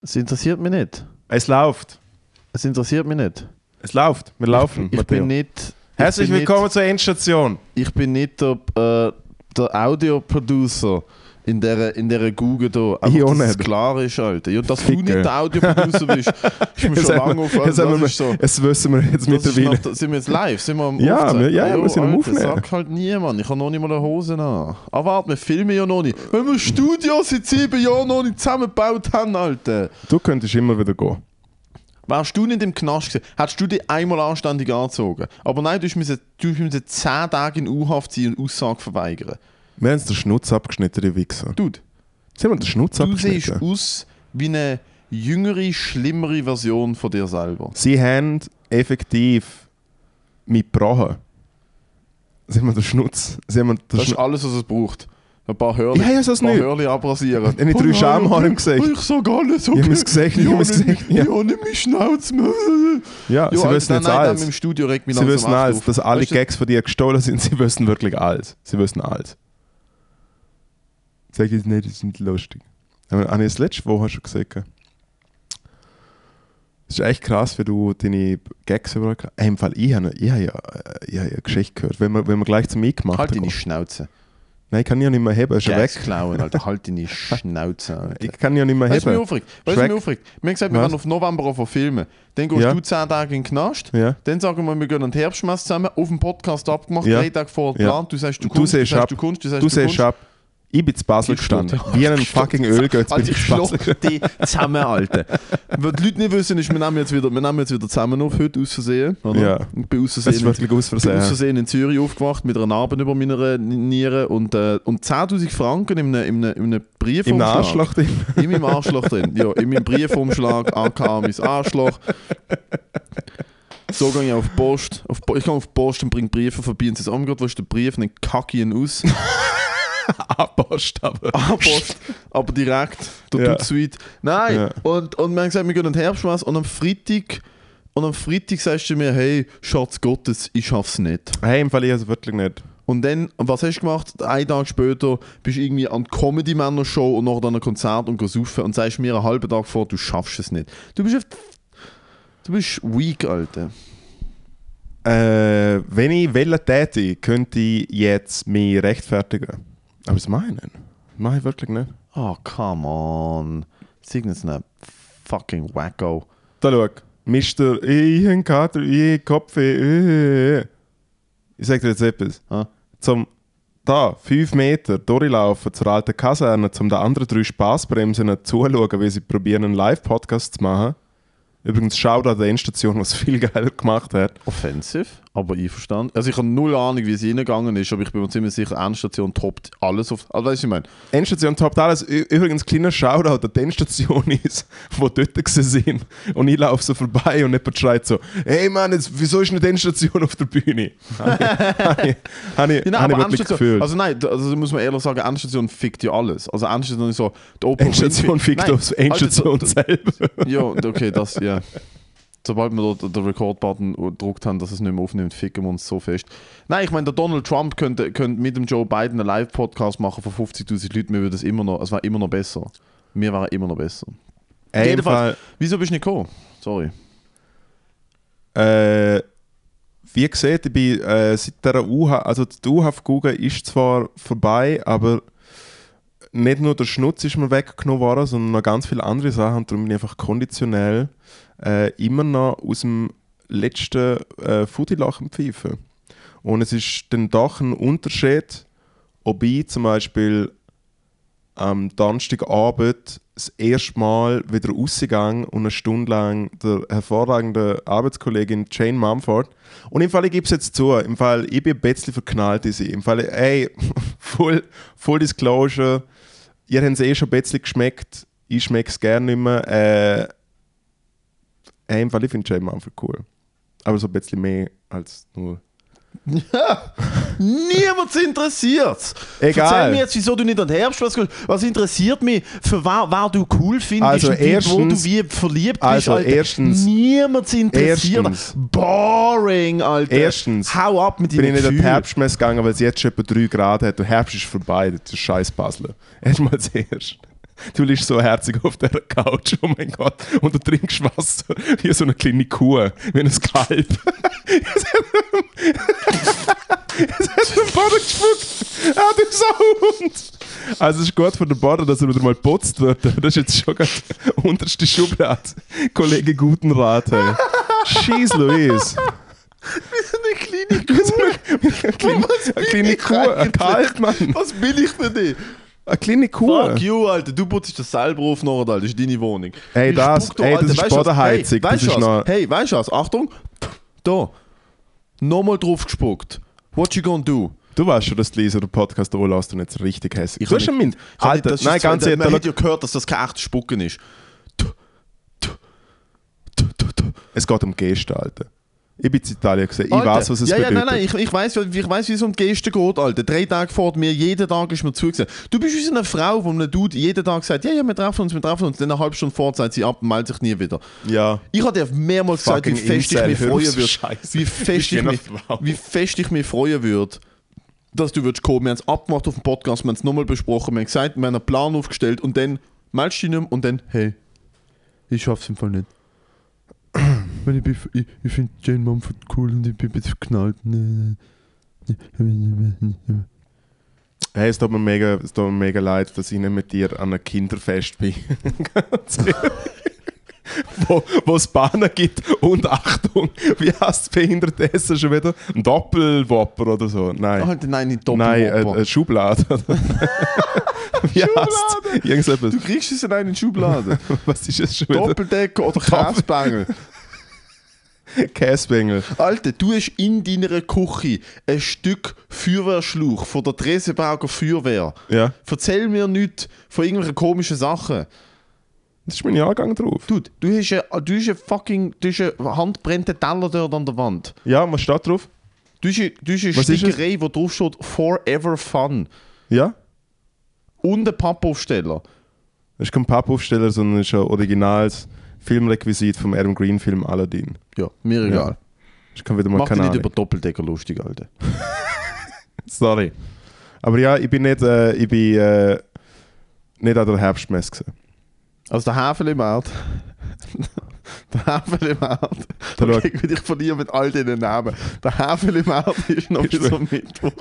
Es interessiert mich nicht. Es läuft. Es interessiert mich nicht. Es läuft. Wir laufen. Ich Matteo. bin nicht. Herzlich ich bin willkommen zur Endstation. Nicht, ich bin nicht der, äh, der Audio-Producer in dieser in der Google da. Einfach, Ich auch dass es klar ist, Alter. Ja, dass du Ficker. nicht der Audio-Producer bist, ist mir schon lange wir- auf. jetzt haben das wir- so. Wissen wir jetzt Das mittlerweile. nach, sind wir jetzt live? Sind wir am Ja, wir- ja, ja, wir sind am Aufnehmen. Sag halt niemand. Ich habe noch nicht mal eine Hose an. Ah, warte, wir filmen ja noch nicht. Wenn wir ein Studio seit sieben Jahren noch nicht zusammengebaut haben, Alter. Du könntest immer wieder gehen. Wärst du nicht im Knast gewesen, hättest du dich einmal anständig angezogen. Aber nein, du du musst 10 Tage in U-Haft sein und Aussage verweigern. Wir haben uns den Schnutz abgeschnitten, die Wichser. Dude, Jetzt haben wir den Schnutz du siehst abgeschnitten. aus wie eine jüngere, schlimmere Version von dir selber. Sie haben effektiv mit. Sie haben den Schnutz. Sie haben den Das ist alles, was es braucht. Ein paar Hörli, Ja, ja, so ist ein paar nicht. Hörli abrasieren. Ich drei Schamhaare im Gesicht. Ich sag alles, okay. Ich habe es gesagt, ich habe habe es nicht, Ja, ich habe nicht meine Schnauze mehr. ja sie wissen nein, jetzt nein, nein, alles. Im Studio regt mich Sie langsam wissen alles, auf. dass alle Weißt du, Gags von dir gestohlen sind. Sie wissen wirklich alles. Sie wissen alles. Sag jetzt nicht, die sind lustig. Aber Habe ich das letzte Woche schon gesagt? Es ist echt krass, wie du deine Gags überall. Hey, Im Fall, ich habe ich habe ja, äh, ich habe ja eine Geschichte gehört. Wenn wir, wenn wir gleich zum Mitgemacht Halt haben. deine Schnauze. Nein, ich kann ja nicht mehr heben, ist Gags weg. klauen, Alter. Halt deine Schnauze, Alter. Ich kann ja nicht mehr Weißt du, mich heben. aufregt? Weißt du, Ist was mich weg. aufregt? Wir haben gesagt, wir Was? werden auf November auch verfilmen. Dann gehst Ja. du 10 Tage in den Knast. Ja. Dann sagen wir, wir gehen an den Herbstmess zusammen, auf dem Podcast abgemacht, Ja. drei Tage vor geplant. Du sagst, du kommst, du du sagst, du kommst, du sagst, Du du siehst kommst. ab, ich bin zu Basel gestanden. Wie ein fucking Ölgötz bin Also ich ich Basel die zusammen, Alter. Was die Leute nicht wissen, ist, wir nehmen jetzt wieder, wir nehmen jetzt wieder zusammen auf, heute aus Versehen. Oder? Ja. Ich bin aus Das ist Versehen, wirklich aus ich bin aus Versehen. Versehen in Zürich aufgewacht mit einer Narbe über meiner Niere und, äh, und 10'000 Franken in einem, in einem, in einem Im Briefumschlag. Arschloch drin. In meinem Arschloch drin. Ja, in meinem Briefumschlag, aka mein Arschloch. So gehe ich auf die Post. Auf, ich gehe auf die Post und bringe Briefe vorbei und sie sagen, wo ist der Brief? Und dann kacke ich ihn aus. Abpost, aber. Post, aber direkt. Der Ja. sweet. Nein, Ja. und, und wir haben gesagt, wir gehen an den Herbstmess und am Freitag und am Freitag sagst du mir, hey, Schatz Gottes, ich schaff's nicht. Hey, im Fall ich es wirklich nicht. Und dann, und was hast du gemacht? Einen Tag später bist du irgendwie an der Comedy-Männer-Show und nachher an einem Konzert und gehst saufen und sagst mir einen halben Tag vor, du schaffst es nicht. Du bist Du bist weak, Alter. Äh, wenn ich wählen täte, könnte ich jetzt mich rechtfertigen. Aber das mache ich nicht. Das mache ich wirklich nicht. Oh, come on. Sag jetzt nicht fucking wacko. Da schau. Mister, ich habe Kater, ich Kopfweh. Ich sage dir jetzt etwas. Ah. Zum da, fünf Meter durchlaufen zur alten Kaserne, zum den anderen drei Spaßbremsen zuschauen, wie sie probieren, einen Live-Podcast zu machen. Übrigens, schaut an der Endstation, was viel geiler gemacht hat. Offensive, aber einverstanden. Also ich habe null Ahnung, wie es reingegangen ist, aber ich bin mir ziemlich sicher, Endstation toppt alles auf... Also weißt du, was ich meine? Endstation toppt alles. Übrigens, kleiner Shoutout an die Endstation ist, wo dort sind. Und ich laufe so vorbei und jemand schreit so: Hey Mann, jetzt, wieso ist nicht die Endstation auf der Bühne? Habe ich, wirklich gefühlt. also nein, also muss man ehrlich sagen, Endstation fickt ja alles. Also Endstation ist so, die Oprah Endstation fickt Nein, auf Endstation Alter, selber. Ja, okay, das, ja. Sobald wir dort den Record-Button gedruckt haben, dass es nicht mehr aufnimmt, ficken wir uns so fest. Nein, ich meine, der Donald Trump könnte, könnte mit dem Joe Biden einen Live-Podcast machen von 50'000 Leuten, wir würden es immer noch, es wäre immer noch besser. Wir wären immer noch besser. Ey, Jedenfalls- Fall, Wieso bist du nicht gekommen? Sorry. äh, wie gesagt, ich bin äh, seit der UH, also die UH-Google ist zwar vorbei, aber nicht nur der Schnutz ist mir weggenommen worden, sondern noch ganz viele andere Sachen. Darum bin ich einfach konditionell äh, immer noch aus dem letzten äh, Foodie-Lach am Pfeifen. Und es ist dann doch ein Unterschied, ob ich zum Beispiel am Donnerstagabend das erste Mal wieder rausgegangen und eine Stunde lang der hervorragenden Arbeitskollegin Jane Mumford. Und im Fall, ich gebe es jetzt zu, im Fall, ich bin ein bisschen verknallt in sie. Im Fall, ey, full, full Disclosure, ihr habt es eh schon ein bisschen geschmeckt, ich schmecke es gerne nicht mehr. Äh, im Fall, ich finde Jane Mumford cool. Aber so ein bisschen mehr als nur... Ja, niemand interessiert Egal. Erzähl mir jetzt, wieso du nicht an Herbst was. Was interessiert mich, für wer, wer du cool findest Also und wie, wo erstens- du wie verliebt bist, also Alter. erstens- Niemand interessiert. erstens- Boring, Alter. Erstens Hau ab mit bin deinen ich nicht an. Herbstmesse gegangen, weil es jetzt schon etwa 3 Grad hat. Der Herbst ist vorbei, das ist scheiß Basel. Erstmal zuerst. Du liegst so herzig auf der Couch, oh mein Gott, und du trinkst Wasser wie so eine kleine Kuh, wie ein Kalb. Es hat den Boden gespuckt. Ah, du Sauhund. Also es ist gut für den Boden, dass er wieder mal putzt wird. Das ist jetzt schon gerade unterste Schublade. Kollege Gutenrat, hey. Schieß, Luis. Eine kleine Kuh. Eine kleine, Was eine kleine bin ich Kuh, ein? Kalb, Mann. Was bin ich für dich? Eine kleine Kuh. Fuck you, Alter. Du putzt das selber auf, nachher, Alter. Das ist deine Wohnung. Hey, Ich das- ey, das ist? Bodenheizung, Hey, weißt du was? noch- Hey, weißt du was? Achtung. Da. Nochmal drauf gespuckt. What you gonna do? Du weißt schon, dass die Lisa den Podcast anlässt und jetzt richtig hässlich. Ich Du hast schon Mind. Alter, das nein, ganz ehrlich, Man hat ja gehört, dass das kein echtes Spucken ist. es geht um Geste, Alter. Ich bin in Italien gesehen, ich Alter, weiß, was es ja, ja, bedeutet. nein, nein, ich, ich weiß, ich weiß, wie es um die Geste geht, Alter. Drei Tage vor mir, jeden Tag ist mir zugesehen. Du bist wie so eine Frau, wo einem Dude jeden Tag sagt, ja, ja, wir treffen uns, wir treffen uns. Dann eine halbe Stunde vor sagt sie ab und meldet sich nie wieder. Ja. Ich habe dir mehrmals gesagt, wie fest ich Incel, mich freuen würde. Scheiße. Wie fest ich mich, wie fest ich mich freuen würde, dass du würdest kommen. Wir haben es abgemacht auf dem Podcast, wir haben es nochmal besprochen, wir haben gesagt, wir haben einen Plan aufgestellt und dann meldest du dich nicht mehr und dann, hey, ich schaff's im Fall nicht. Weil ich, ich, ich finde Jane Mumford cool und ich bin ein bisschen verknallt. Hey, es tut mir mega, es tut mir mega leid, dass ich nicht mit dir an einem Kinderfest bin. Ganz wo, wo es Bahnen gibt und Achtung, wie heißt das behinderte Essen schon wieder? Ein Doppelwopper oder so? Nein. Alter, nein, nicht Nein, äh, Doppelwopper. eine Schublade. wie Irgendetwas. Du kriegst es in eine Schublade. Was ist es schon wieder? Doppeldecker oder Käsebengel. Käsebengel. Alter, du hast in deiner Küche ein Stück Feuerwehrschlauch von der Dresenberger Feuerwehr. Ja, Erzähl mir nichts von irgendwelchen komischen Sachen. das ist mein Jahrgang drauf. Dude, du hast einen, du hast einen fucking du hast einen handbrennten Teller dort an der Wand. Ja, was steht drauf? Du hast, eine- du hast eine Was? Stickerei, wo drauf steht Forever Fun. Ja? Und ein Pappaufsteller. Das ist kein Pappaufsteller, sondern ist ein originales Filmrequisit vom Adam Green Film Aladdin. Ja, mir egal. Ich kann wieder mal Mach dich nicht über Doppeldecker lustig, Alter. Sorry. Aber ja, ich bin nicht, äh, ich bin, äh, nicht an der Herbstmesse gewesen. Also der Havel im Erd. Der Havel im Erd. Da Okay, ich verliere mit all diesen Namen. Der Havel im Erd ist noch bis am Mittwoch.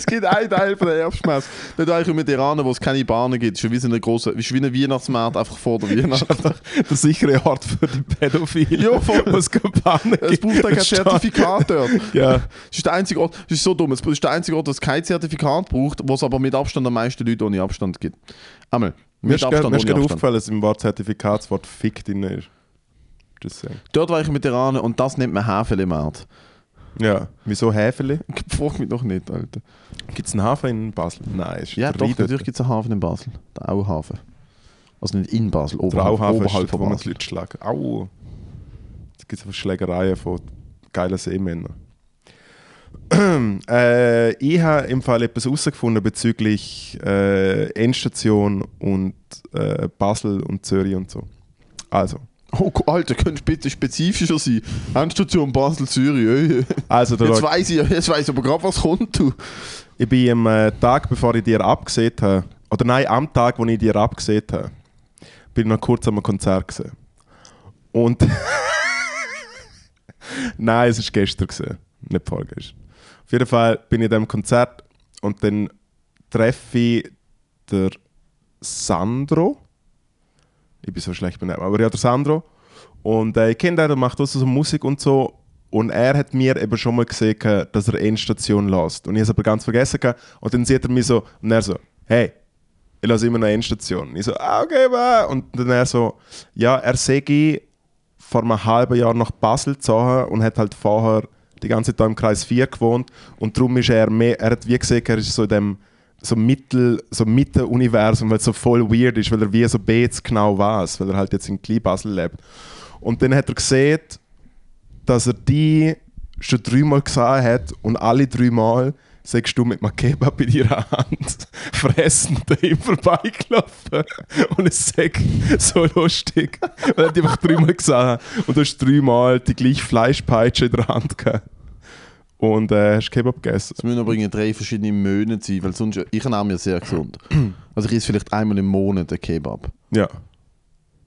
Es gibt einen Teil von der Herbstmesse. Nicht eigentlich mit Iranern, wo es keine Bahnen gibt. Es ist wie so eine große, ist wie ein Weihnachtsmarkt einfach vor der Weihnacht. Der sichere Ort für die Pädophilen. Ja, voll. Wo es keine Bahnen Es gibt. braucht auch kein Zertifikat dort. Ja. Es ist der einzige Ort, es ist so dumm, es ist der einzige Ort, das kein Zertifikat braucht, wo es aber mit Abstand am meisten Leute ohne Abstand gibt. Einmal, Mir ist gerade aufgefallen, dass im Wort Zertifikat das Wort Fick drin ist. Dort war ich mit Iranern und das nennt man Art. Ja. Wieso Häfeli? Frag mich doch nicht, Alter. Gibt es einen Hafen in Basel? Nein, es ist Ja, der doch, natürlich gibt es einen Hafen in Basel. Der Auhafen. Also nicht in Basel, Der oberhalb, Auhafen ist oberhalb dort, wo von man die Basel. Leute schlagen. Au! Es gibt einfach Schlägereien von geilen Seemännern. äh, ich habe im Fall etwas herausgefunden bezüglich äh, Endstation und äh, Basel und Zürich und so. Also, Oh, Alter, könntest du bitte spezifischer sein? Endstation Basel, Zürich. ey. also der Jetzt weiß ich, jetzt weiß ich aber gerade, was kommt, du. Ich bin am äh, Tag, bevor ich dir abgesehen habe, oder nein, am Tag, wo ich dir abgesehen habe, bin ich noch kurz am Konzert gesehen. Und. nein, es war gestern, gewesen, nicht vorgestern. Auf jeden Fall bin ich in diesem Konzert und dann treffe ich der Sandro. Ich bin so schlecht benennen, aber ja, der Sandro. Und äh, ich kenne den, der macht auch so Musik und so. Und er hat mir eben schon mal gesehen, dass er Endstation lässt. Und ich habe es aber ganz vergessen. Und dann sieht er mich so, und er so, hey, ich lasse immer noch Endstation. Und ich so, ah, okay, bye. Und dann er so, ja, er sei vor einem halben Jahr nach Basel gezogen und hat halt vorher die ganze Zeit im Kreis 4 gewohnt. Und darum ist er mehr, er hat wie gesehen, er ist so in dem so Mittel, so Mitte-Universum, weil es so voll weird ist, weil er wie so B jetzt genau weiß, weil er halt jetzt in Klein-Basel lebt. Und dann hat er gesehen, dass er die schon dreimal gesehen hat und alle dreimal sagst du mit einem Kebab in ihrer Hand fressend ihm vorbeigelaufen. Und es sagt so lustig, weil er die einfach dreimal gesehen hat und du hast dreimal die gleiche Fleischpeitsche in der Hand gehabt. Und äh, hast Kebab gegessen. Es müssen aber drei verschiedene Monate sein, weil sonst, ich ernähre mich sehr gesund. Also ich esse vielleicht einmal im Monat einen Kebab. Ja.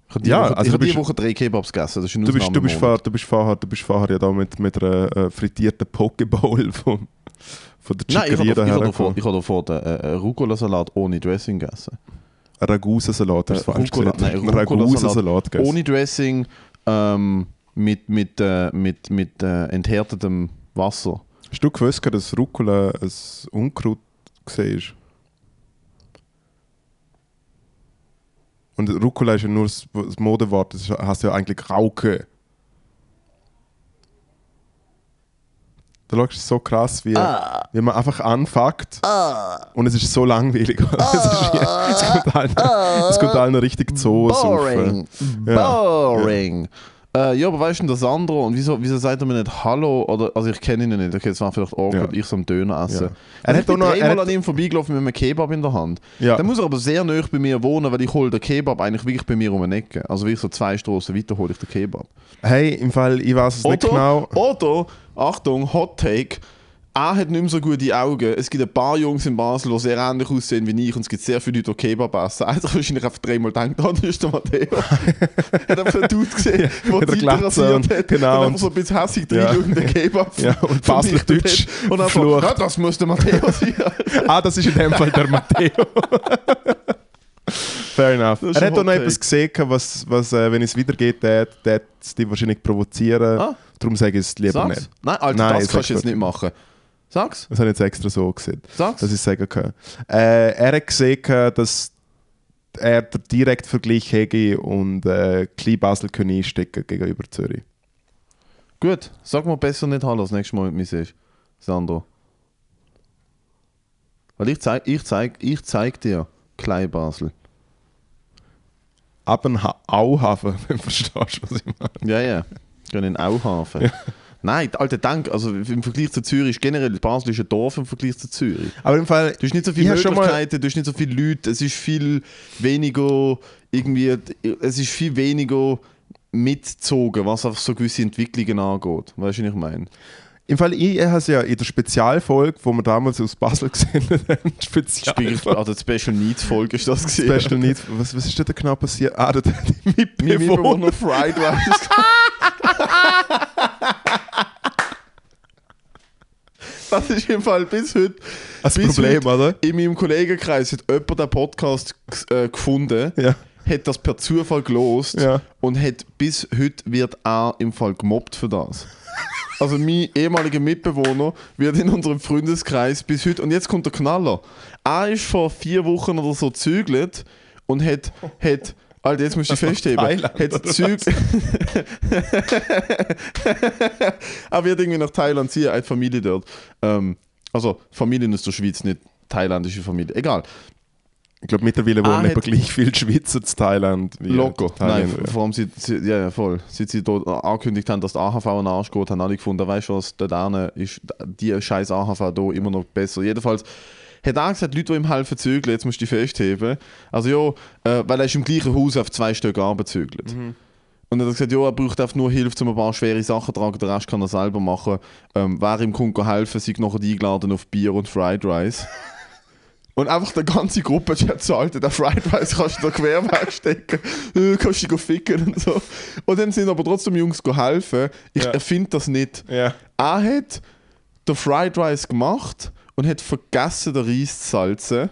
Ich habe die, Ja, Woche, also ich habe die Woche drei Kebabs gegessen, das ist ein Du bist, du, bist vorher, du, bist vorher, du bist vorher ja da mit, mit einer äh, frittierten Pokeball von, von der Nein, ich habe Chicaria davor, ich habe davor, ich habe davor den äh, äh, Rucola-Salat ohne Dressing gegessen. Ragusa-Salat, du Äh, falsch gesagt. nein, Ragusa-Salat gegessen. Ohne Dressing, ähm, mit, mit, äh, mit, mit äh, enthärtetem Wasser. Hast du gewusst, dass Rucola ein Unkraut war? Und Rucola ist ja nur das, Modewort, das heißt ja eigentlich Rauke. Da schaust du so krass, wie, wie man einfach anfängt und es ist so langweilig. es, ist, es, kommt allen, es kommt allen richtig zu. Boring. Ja. Boring. Äh, ja, aber weißt du, denn das andere? Und wieso, wieso sagt er mir nicht Hallo? Oder, also ich kenne ihn nicht. Okay, es war vielleicht awkward, Ja. ich so am Döner essen. Ja. Er ich hat auch noch- er hat- an ihm vorbeigelaufen mit einem Kebab in der Hand. Ja. Dann muss er aber sehr nah bei mir wohnen, weil ich hole den Kebab eigentlich wirklich bei mir um eine Ecke. Also wirklich so zwei Straßen weiter hole ich den Kebab. Hey, im Fall, ich weiß es nicht Oder, genau. oder, Achtung, Hot Take, er hat nicht mehr so gute Augen. Es gibt ein paar Jungs in Basel, die sehr ähnlich aussehen wie ich und es gibt sehr viele Leute, die Kebab essen. Einer hat wahrscheinlich einfach dreimal gedacht, oh, das ist der Matteo. hat einfach einen Dude gesehen, mit der die Glatze rasiert hat genau, und einfach so ein bisschen hässig Ja. drin und den Kebab Ja, und Basel-Deutsch hat. Und dann so, verflucht. ja, das muss der Matteo sein. Ah, das ist in dem Fall der Matteo. Fair enough. Er hat auch noch etwas gesehen, was, was äh, wenn es weitergeht, der der die wahrscheinlich provozieren. Ah. Darum sage ich es lieber Sag's. nicht. Nein, Alter, Nein, das kannst du jetzt nicht machen. Sag's. Das habe ich jetzt extra so gesehen, Sag's. dass ich sagen kann. Äh, er hat gesehen, dass er den Direktvergleich hätte und äh, Klein Basel können einstecken gegenüber Zürich. Gut, sag mal besser nicht Hallo das nächste Mal, du mich siehst. Sandro. Weil ich zeig, ich zeig, ich zeig dir Klein Basel. Aber Auhafen, wenn du verstehst, was ich meine. Ja, ja. Gehen in Auhafen. Nein, alter Dank, also im Vergleich zu Zürich ist generell Basel ist ein Dorf im Vergleich zu Zürich. Aber im Fall, Du hast nicht so Ich viele Möglichkeiten, du hast nicht so viele Leute, es ist viel weniger irgendwie, es ist viel weniger mitgezogen, was einfach so gewisse Entwicklungen angeht. Weißt du, was ich meine? im Fall ich habe es ja in der Spezialfolge, wo wir damals aus Basel gesehen haben, Spiegel, Spezialfolge. also die Special Needs Folge ist das gesehen. Special Needs. Was, was ist denn da genau passiert? Ah, der, der Mein. Mitbewohner Fried Rice. das ist im Fall bis heute. Das bis Problem, heute oder? In meinem Kollegenkreis hat jemand den Podcast äh, gefunden, Ja. hat das per Zufall gelost Ja. und hat bis heute wird er im Fall gemobbt für das. Also mein ehemaliger Mitbewohner wird in unserem Freundeskreis bis heute, und jetzt kommt der Knaller, er ist vor vier Wochen oder so zügelt und hat, hat Alter, jetzt musst du dich festheben. Thailand, Hat oder Züg er wird irgendwie nach Thailand ziehen, hat Familie dort. Ähm, also Familien aus der Schweiz, nicht thailändische Familie. Egal. Ich glaube, mittlerweile Ah, wohnen etwa gleich viele Schweizer zu Thailand wie Locker. Nein, vor allem, seit, seit, ja, ja, voll. Seit sie dort angekündigt haben, dass der AHV den Arsch geht, haben alle gefunden, weißt du was, dort ist die scheiß AHV hier immer noch besser. Jedenfalls hat er gesagt, Leute, die ihm helfen zügeln, jetzt musst du dich festheben. Also ja, äh, weil er ist im gleichen Haus auf zwei Stück abzügelt. Und er hat gesagt, ja, er braucht einfach nur Hilfe, um ein paar schwere Sachen zu tragen, den Rest kann er selber machen. Ähm, wer ihm kommt helfen, sei nachher eingeladen auf Bier und Fried Rice. Und einfach die ganze Gruppe hat so, Alter, der Fried Rice kannst du da quer wegstecken, äh, kannst du dich ficken und so. Und dann sind aber trotzdem Jungs helfen. Ich Ja. erfinde das nicht. Ja. Er hat den Fried Rice gemacht und hat vergessen, den Reis zu salzen.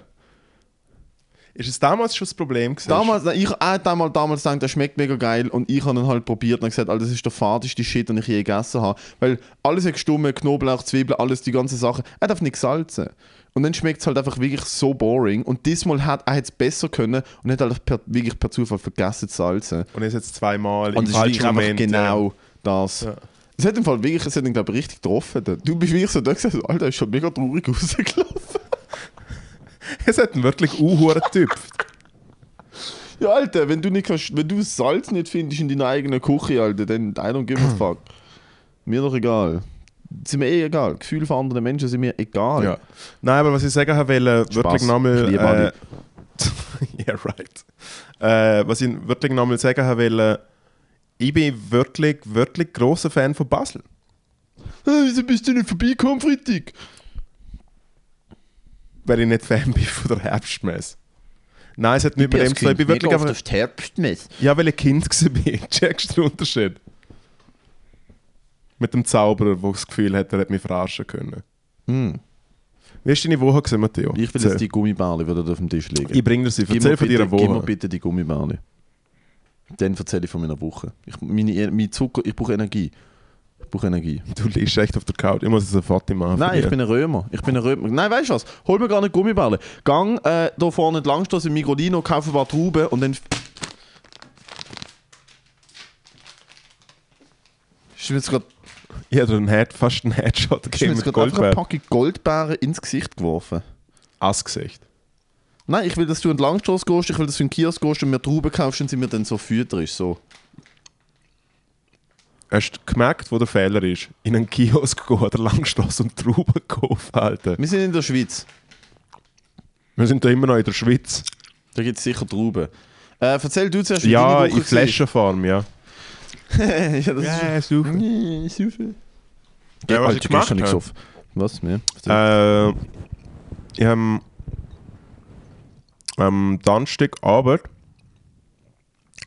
Ist es damals schon das Problem gewesen? Damals, ich er hat damals, damals gedacht, der schmeckt mega geil und ich habe ihn halt probiert und gesagt, Alter, das ist der fadigste Shit, den ich je gegessen habe. Weil alles hat gestummen, Knoblauch, Zwiebeln, alles, die ganze Sache. Er darf nicht salzen. Und dann schmeckt es halt einfach wirklich so boring. Und diesmal hat er es besser können und hat halt per, wirklich per Zufall vergessen zu salzen. Und ist jetzt zweimal Und im falschen Moment. genau das. Ja. Es hat im Fall wirklich, es hat ihn, glaube ich, richtig getroffen. Du bist wirklich so da gesagt, Alter, ist schon mega traurig rausgelaufen. Es hat einen wirklich unhuren Typ. Ja, Alter, wenn du, nicht kannst, wenn du Salz nicht findest in deiner eigenen Küche, Alter, dann I don't give a fuck. Mir doch egal. Sind mir eh egal. Gefühle von anderen Menschen sind mir egal. Ja. Nein, aber was ich sagen wollte, wirklich Ich nochmal. liebe Äh, yeah, right. Äh, was ich wirklich nochmal sagen wollte, ich bin wirklich, wirklich großer Fan von Basel. Wieso bist du nicht vorbeigekommen, Freitag? Weil ich nicht Fan bin von der Herbstmesse. Nein, es hat nicht mit dem zu tun. Ich bin wirklich einfach... auf die Herbstmesse. Ja, weil ich Kind war. Checkst du den Unterschied? Mit dem Zauberer, der das Gefühl hat, er hätte mich verarschen können. Hm. Wie hast du deine Woche gesehen, Matteo? Ich will jetzt die Gummibärli wieder auf den Tisch legen. Ich bringe dir sie. Erzähl von deiner Gib mir Woche. bitte die Gummibärli. Dann erzähle ich von meiner Woche. Ich, meine, mein Zucker, ich brauche Energie. Ich brauche Energie. Du liegst echt auf der Couch. Ich muss es sofort machen. Nein, ich bin ein Römer. Ich bin ein Römer. Nein, weißt du was? Hol mir gar nicht Gummibärli. Gang äh, da vorne entlang, im Migrolino, kaufe ein paar Trauben und dann. Ist mir jetzt gerade Ich habe dir einen Head, fast einen Headshot ist mir gegeben jetzt gerade eine. Packung Goldbeeren ins Gesicht geworfen. Ass Gesicht. Nein, ich will, dass du in den Langstrasse gehst, ich will, dass du in den Kiosk gehst und mir Trauben kaufst und sie mir dann so fütterst. So. Hast du gemerkt, wo der Fehler ist? In einen Kiosk gehen oder Langstrasse und Trauben kaufen, Alter. Wir sind in der Schweiz. Wir sind da immer noch in der Schweiz. Da gibt es sicher Trauben. Äh, erzähl du zuerst, wie Ja, in Flaschenform, ja. ja, das ist super. Nee, super. Ja, was Alter, ich gemacht habe? Was? Mehr? Äh, ich habe am Donnerstagabend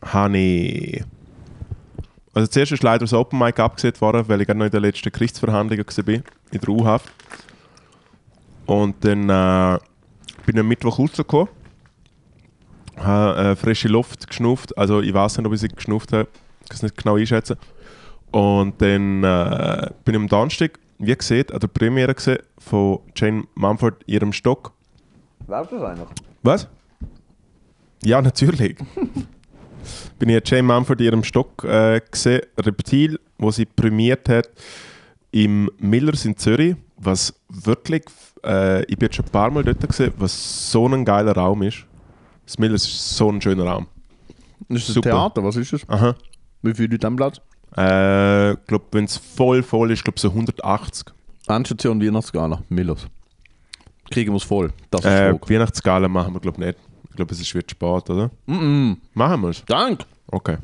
habe ich also zuerst ist leider das Open Mic abgesehen worden, weil ich gerade noch in der letzten Gerichtsverhandlung war, in der U-Haft. Und dann äh, bin ich am Mittwoch rausgekommen, habe äh, frische Luft geschnupft, also ich weiß nicht, ob ich sie geschnupft habe, ich kann es nicht genau einschätzen. Und dann äh, bin ich am Donnerstag, wie gesagt, an der Premiere gesehen von Jane Mumford ihrem Stock. Läuft das eigentlich? Was? Ja, natürlich. bin ich an Jane Mumford ihrem Stock äh, gesehen, Reptil, wo sie prämiert hat im Millers in Zürich, was wirklich, äh, ich bin jetzt schon ein paar Mal dort gesehen, was so ein geiler Raum ist. Das Millers ist so ein schöner Raum. Das ist ein Super. Theater, was ist das? Aha. Wie viel Leute am Platz? Äh, ich glaube, wenn es voll voll ist, glaube so 180. Endstation Weihnachtsgala, Millers. Kriegen wir es voll. Das ist Äh. Weihnachtsgala machen wir, glaube ich, nicht. Ich glaube, es ist wird spät, oder? Mm -mm. Machen wir es. Dank! Okay.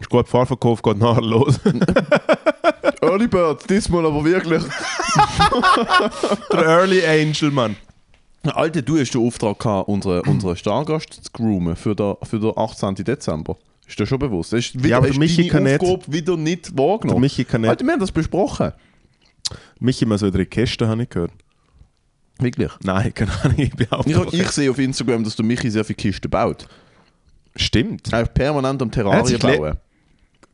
Ist gut, Fahrverkauf geht nachher los. Early Bird, diesmal aber wirklich. Der Early Angel, Mann. Alter, du hast den Auftrag gehabt, unseren, unseren Stargast zu groomen für den, für den 18. Dezember. Ist dir schon bewusst? Das ist wieder, Ja, aber der Michi kann nicht. Aufgabe wieder nicht Der wahrgenommen. Michi kann nicht. Alter, wir haben das besprochen. Michi mal so in der Käste, habe ich gehört. Wirklich? Nein, keine Ahnung, ich behaupte Ich, einfach ich sehe auf Instagram, dass der Michi sehr viele Kisten baut. Stimmt. Er ist permanent am Er le- bauen.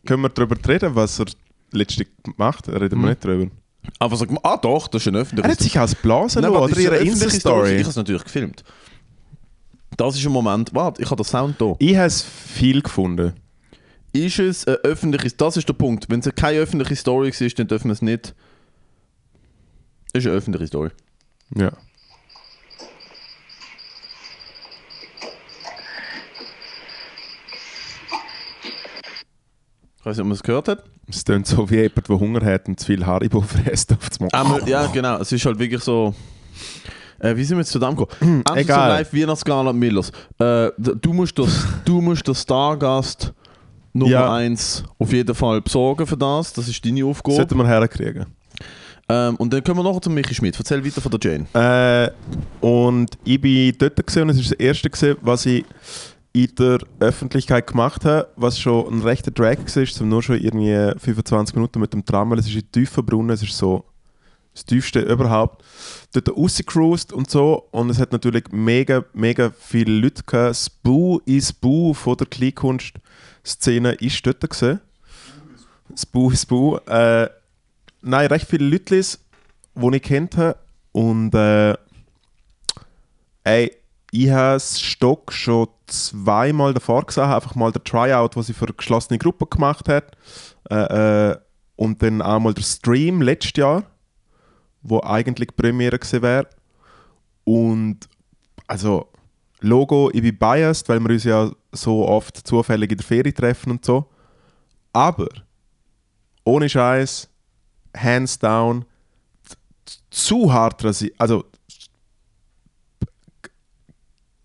Können wir darüber reden, was er letztlich gemacht hat? Reden wir nicht drüber. Aber sag mal, ah doch, das ist ein öffentliches Er hat sich als Blasen Nein, oder ihre öffentliche Story. Ich Insta-Story. habe es natürlich gefilmt. Das ist ein Moment. Warte, ich habe den Sound hier. Ich habe es viel gefunden. Ist es eine öffentliche Das ist der Punkt. Wenn es keine öffentliche Story ist, dann dürfen wir es nicht. Es ist eine öffentliche Story. Ja. Ich weiß nicht, ob man es gehört hat. Es klingt so wie jemand, der Hunger hat und zu viel Haribo frisst auf das Mal. Einmal, ja, genau. Es ist halt wirklich so. Äh, wie sind wir jetzt zu dem gekommen? Amazon egal. Live Weihnachtsgala Millers. Äh, du, musst das, du musst den Stargast Nummer Ja. 1 auf jeden Fall besorgen für das. Das ist deine Aufgabe. Sollten wir herkriegen. Ähm, und dann kommen wir nachher zu Michi Schmidt. Erzähl weiter von der Jane. Äh, und ich bin dort gesehen und es ist das erste gesehen, was ich in der Öffentlichkeit gemacht habe, was schon ein rechter Drag war, sind nur schon irgendwie 25 Minuten mit dem Tram, es ist in Tiefenbrunnen, es ist so das tiefste überhaupt. Dort rausgecruised und so und es hat natürlich mega, mega viele Leute gehabt. Das Bu is Bu von der Kleinkunst-Szene ist dort gesehen. Das Bu is Bu. Äh, nein, recht viele Leute, die ich kennt habe und äh, Ey, ich habe Stock schon zweimal davor gesehen, einfach mal der Tryout, was sie für eine geschlossene Gruppe gemacht hat. Äh, äh, und dann auch mal der Stream letztes Jahr, wo eigentlich die Premiere gewesen wäre. Und also, Logo, ich bin biased, weil wir uns ja so oft zufällig in der Ferie treffen und so. Aber, ohne Scheiß, hands down, zu hart rasiert. Also,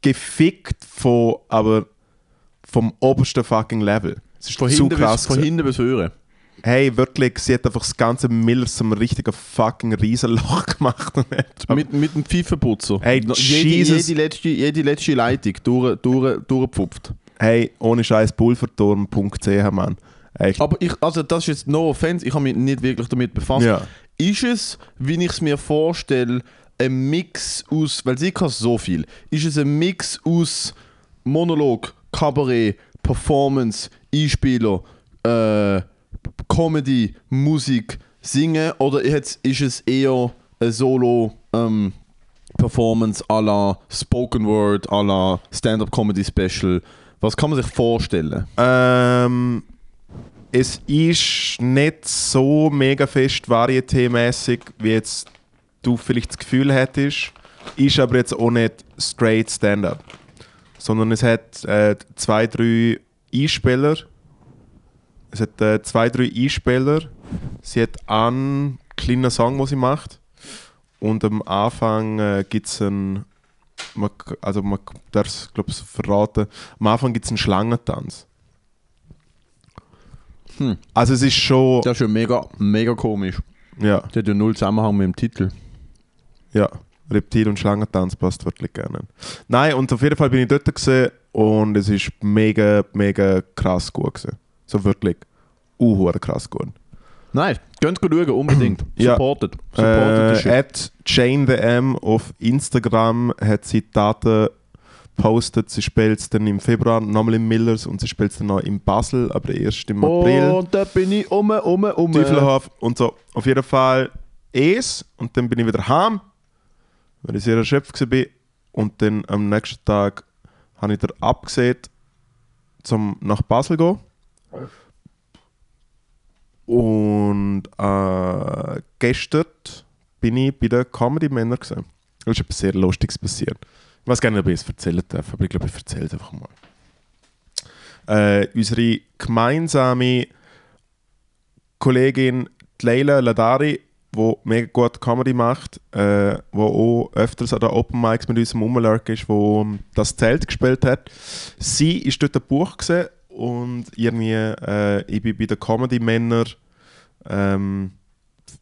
gefickt von, aber vom obersten fucking Level. Es ist Von zu hinten, krass. bis, von hinten bis vorne. hey, wirklich, sie hat einfach das ganze Miller zum richtigen fucking Riesenloch gemacht. Mit, mit dem Pfeifenputzer. Hey, jede, Jesus. jede, letzte, jede letzte Leitung durch, durch, durchgepfupft. hey, ohne Scheiß pulverturm.ch, Mann. Echt. Aber ich, also das ist jetzt no offense, ich habe mich nicht wirklich damit befasst. Ja. Ist es, wie ich es mir vorstelle, ein Mix aus, weil sie kann so viel, ist es ein Mix aus Monolog, Kabarett, Performance, Einspieler, äh, Comedy, Musik, Singen oder jetzt ist es eher ein Solo ähm, Performance à la Spoken Word, à la Stand-Up Comedy Special? Was kann man sich vorstellen? Ähm, es ist nicht so mega fest varietémäßig, wie jetzt du vielleicht das Gefühl hättest. Ist aber jetzt auch nicht straight Stand-up. Sondern es hat äh, zwei, drei Einspieler. Es hat äh, zwei, drei Einspieler. Sie hat einen kleinen Song, den sie macht. Und am Anfang äh, gibt es einen. Man, also man darf es, glaube ich, verraten. Am Anfang gibt es einen Schlangentanz. Hm. Also es ist schon. Das ist schon mega, mega komisch. Ja, Das hat ja null Zusammenhang mit dem Titel. ja. Reptil- und Schlangentanz passt wirklich gerne. Nein, und auf jeden Fall bin ich dort gesehen und es ist mega, mega krass gut gewesen. So wirklich. Uh, krass gut. Nein, könnt ihr schauen, unbedingt. Ja. Supported. Supported the shit. Äh, at Jane the M auf Instagram hat sie Daten gepostet. Sie spielt es dann im Februar nochmal im Millers und sie spielt es dann noch in Basel, aber erst im April. Und da bin ich um, um, um. Teufelhof und so. Auf jeden Fall es und dann bin ich wieder heim, weil ich sehr erschöpft war. Und dann am nächsten Tag habe ich dir abgesehen, zum nach Basel zu gehen. Und äh, gestern bin ich bei den Comedy Männer gesehen. Da ist etwas sehr Lustiges passiert. Ich weiß gar nicht, ob ich es erzählen darf, aber ich glaube, ich erzähle es einfach mal. Äh, unsere gemeinsame Kollegin Leila Ladari, die mega gut Comedy macht, äh, wo auch öfters an den Open Mics mit uns rumlurken ist, wo das Zelt gespielt hat. Sie ist dort ein Buch und irgendwie, äh, ich bin bei den Comedy-Männern ähm,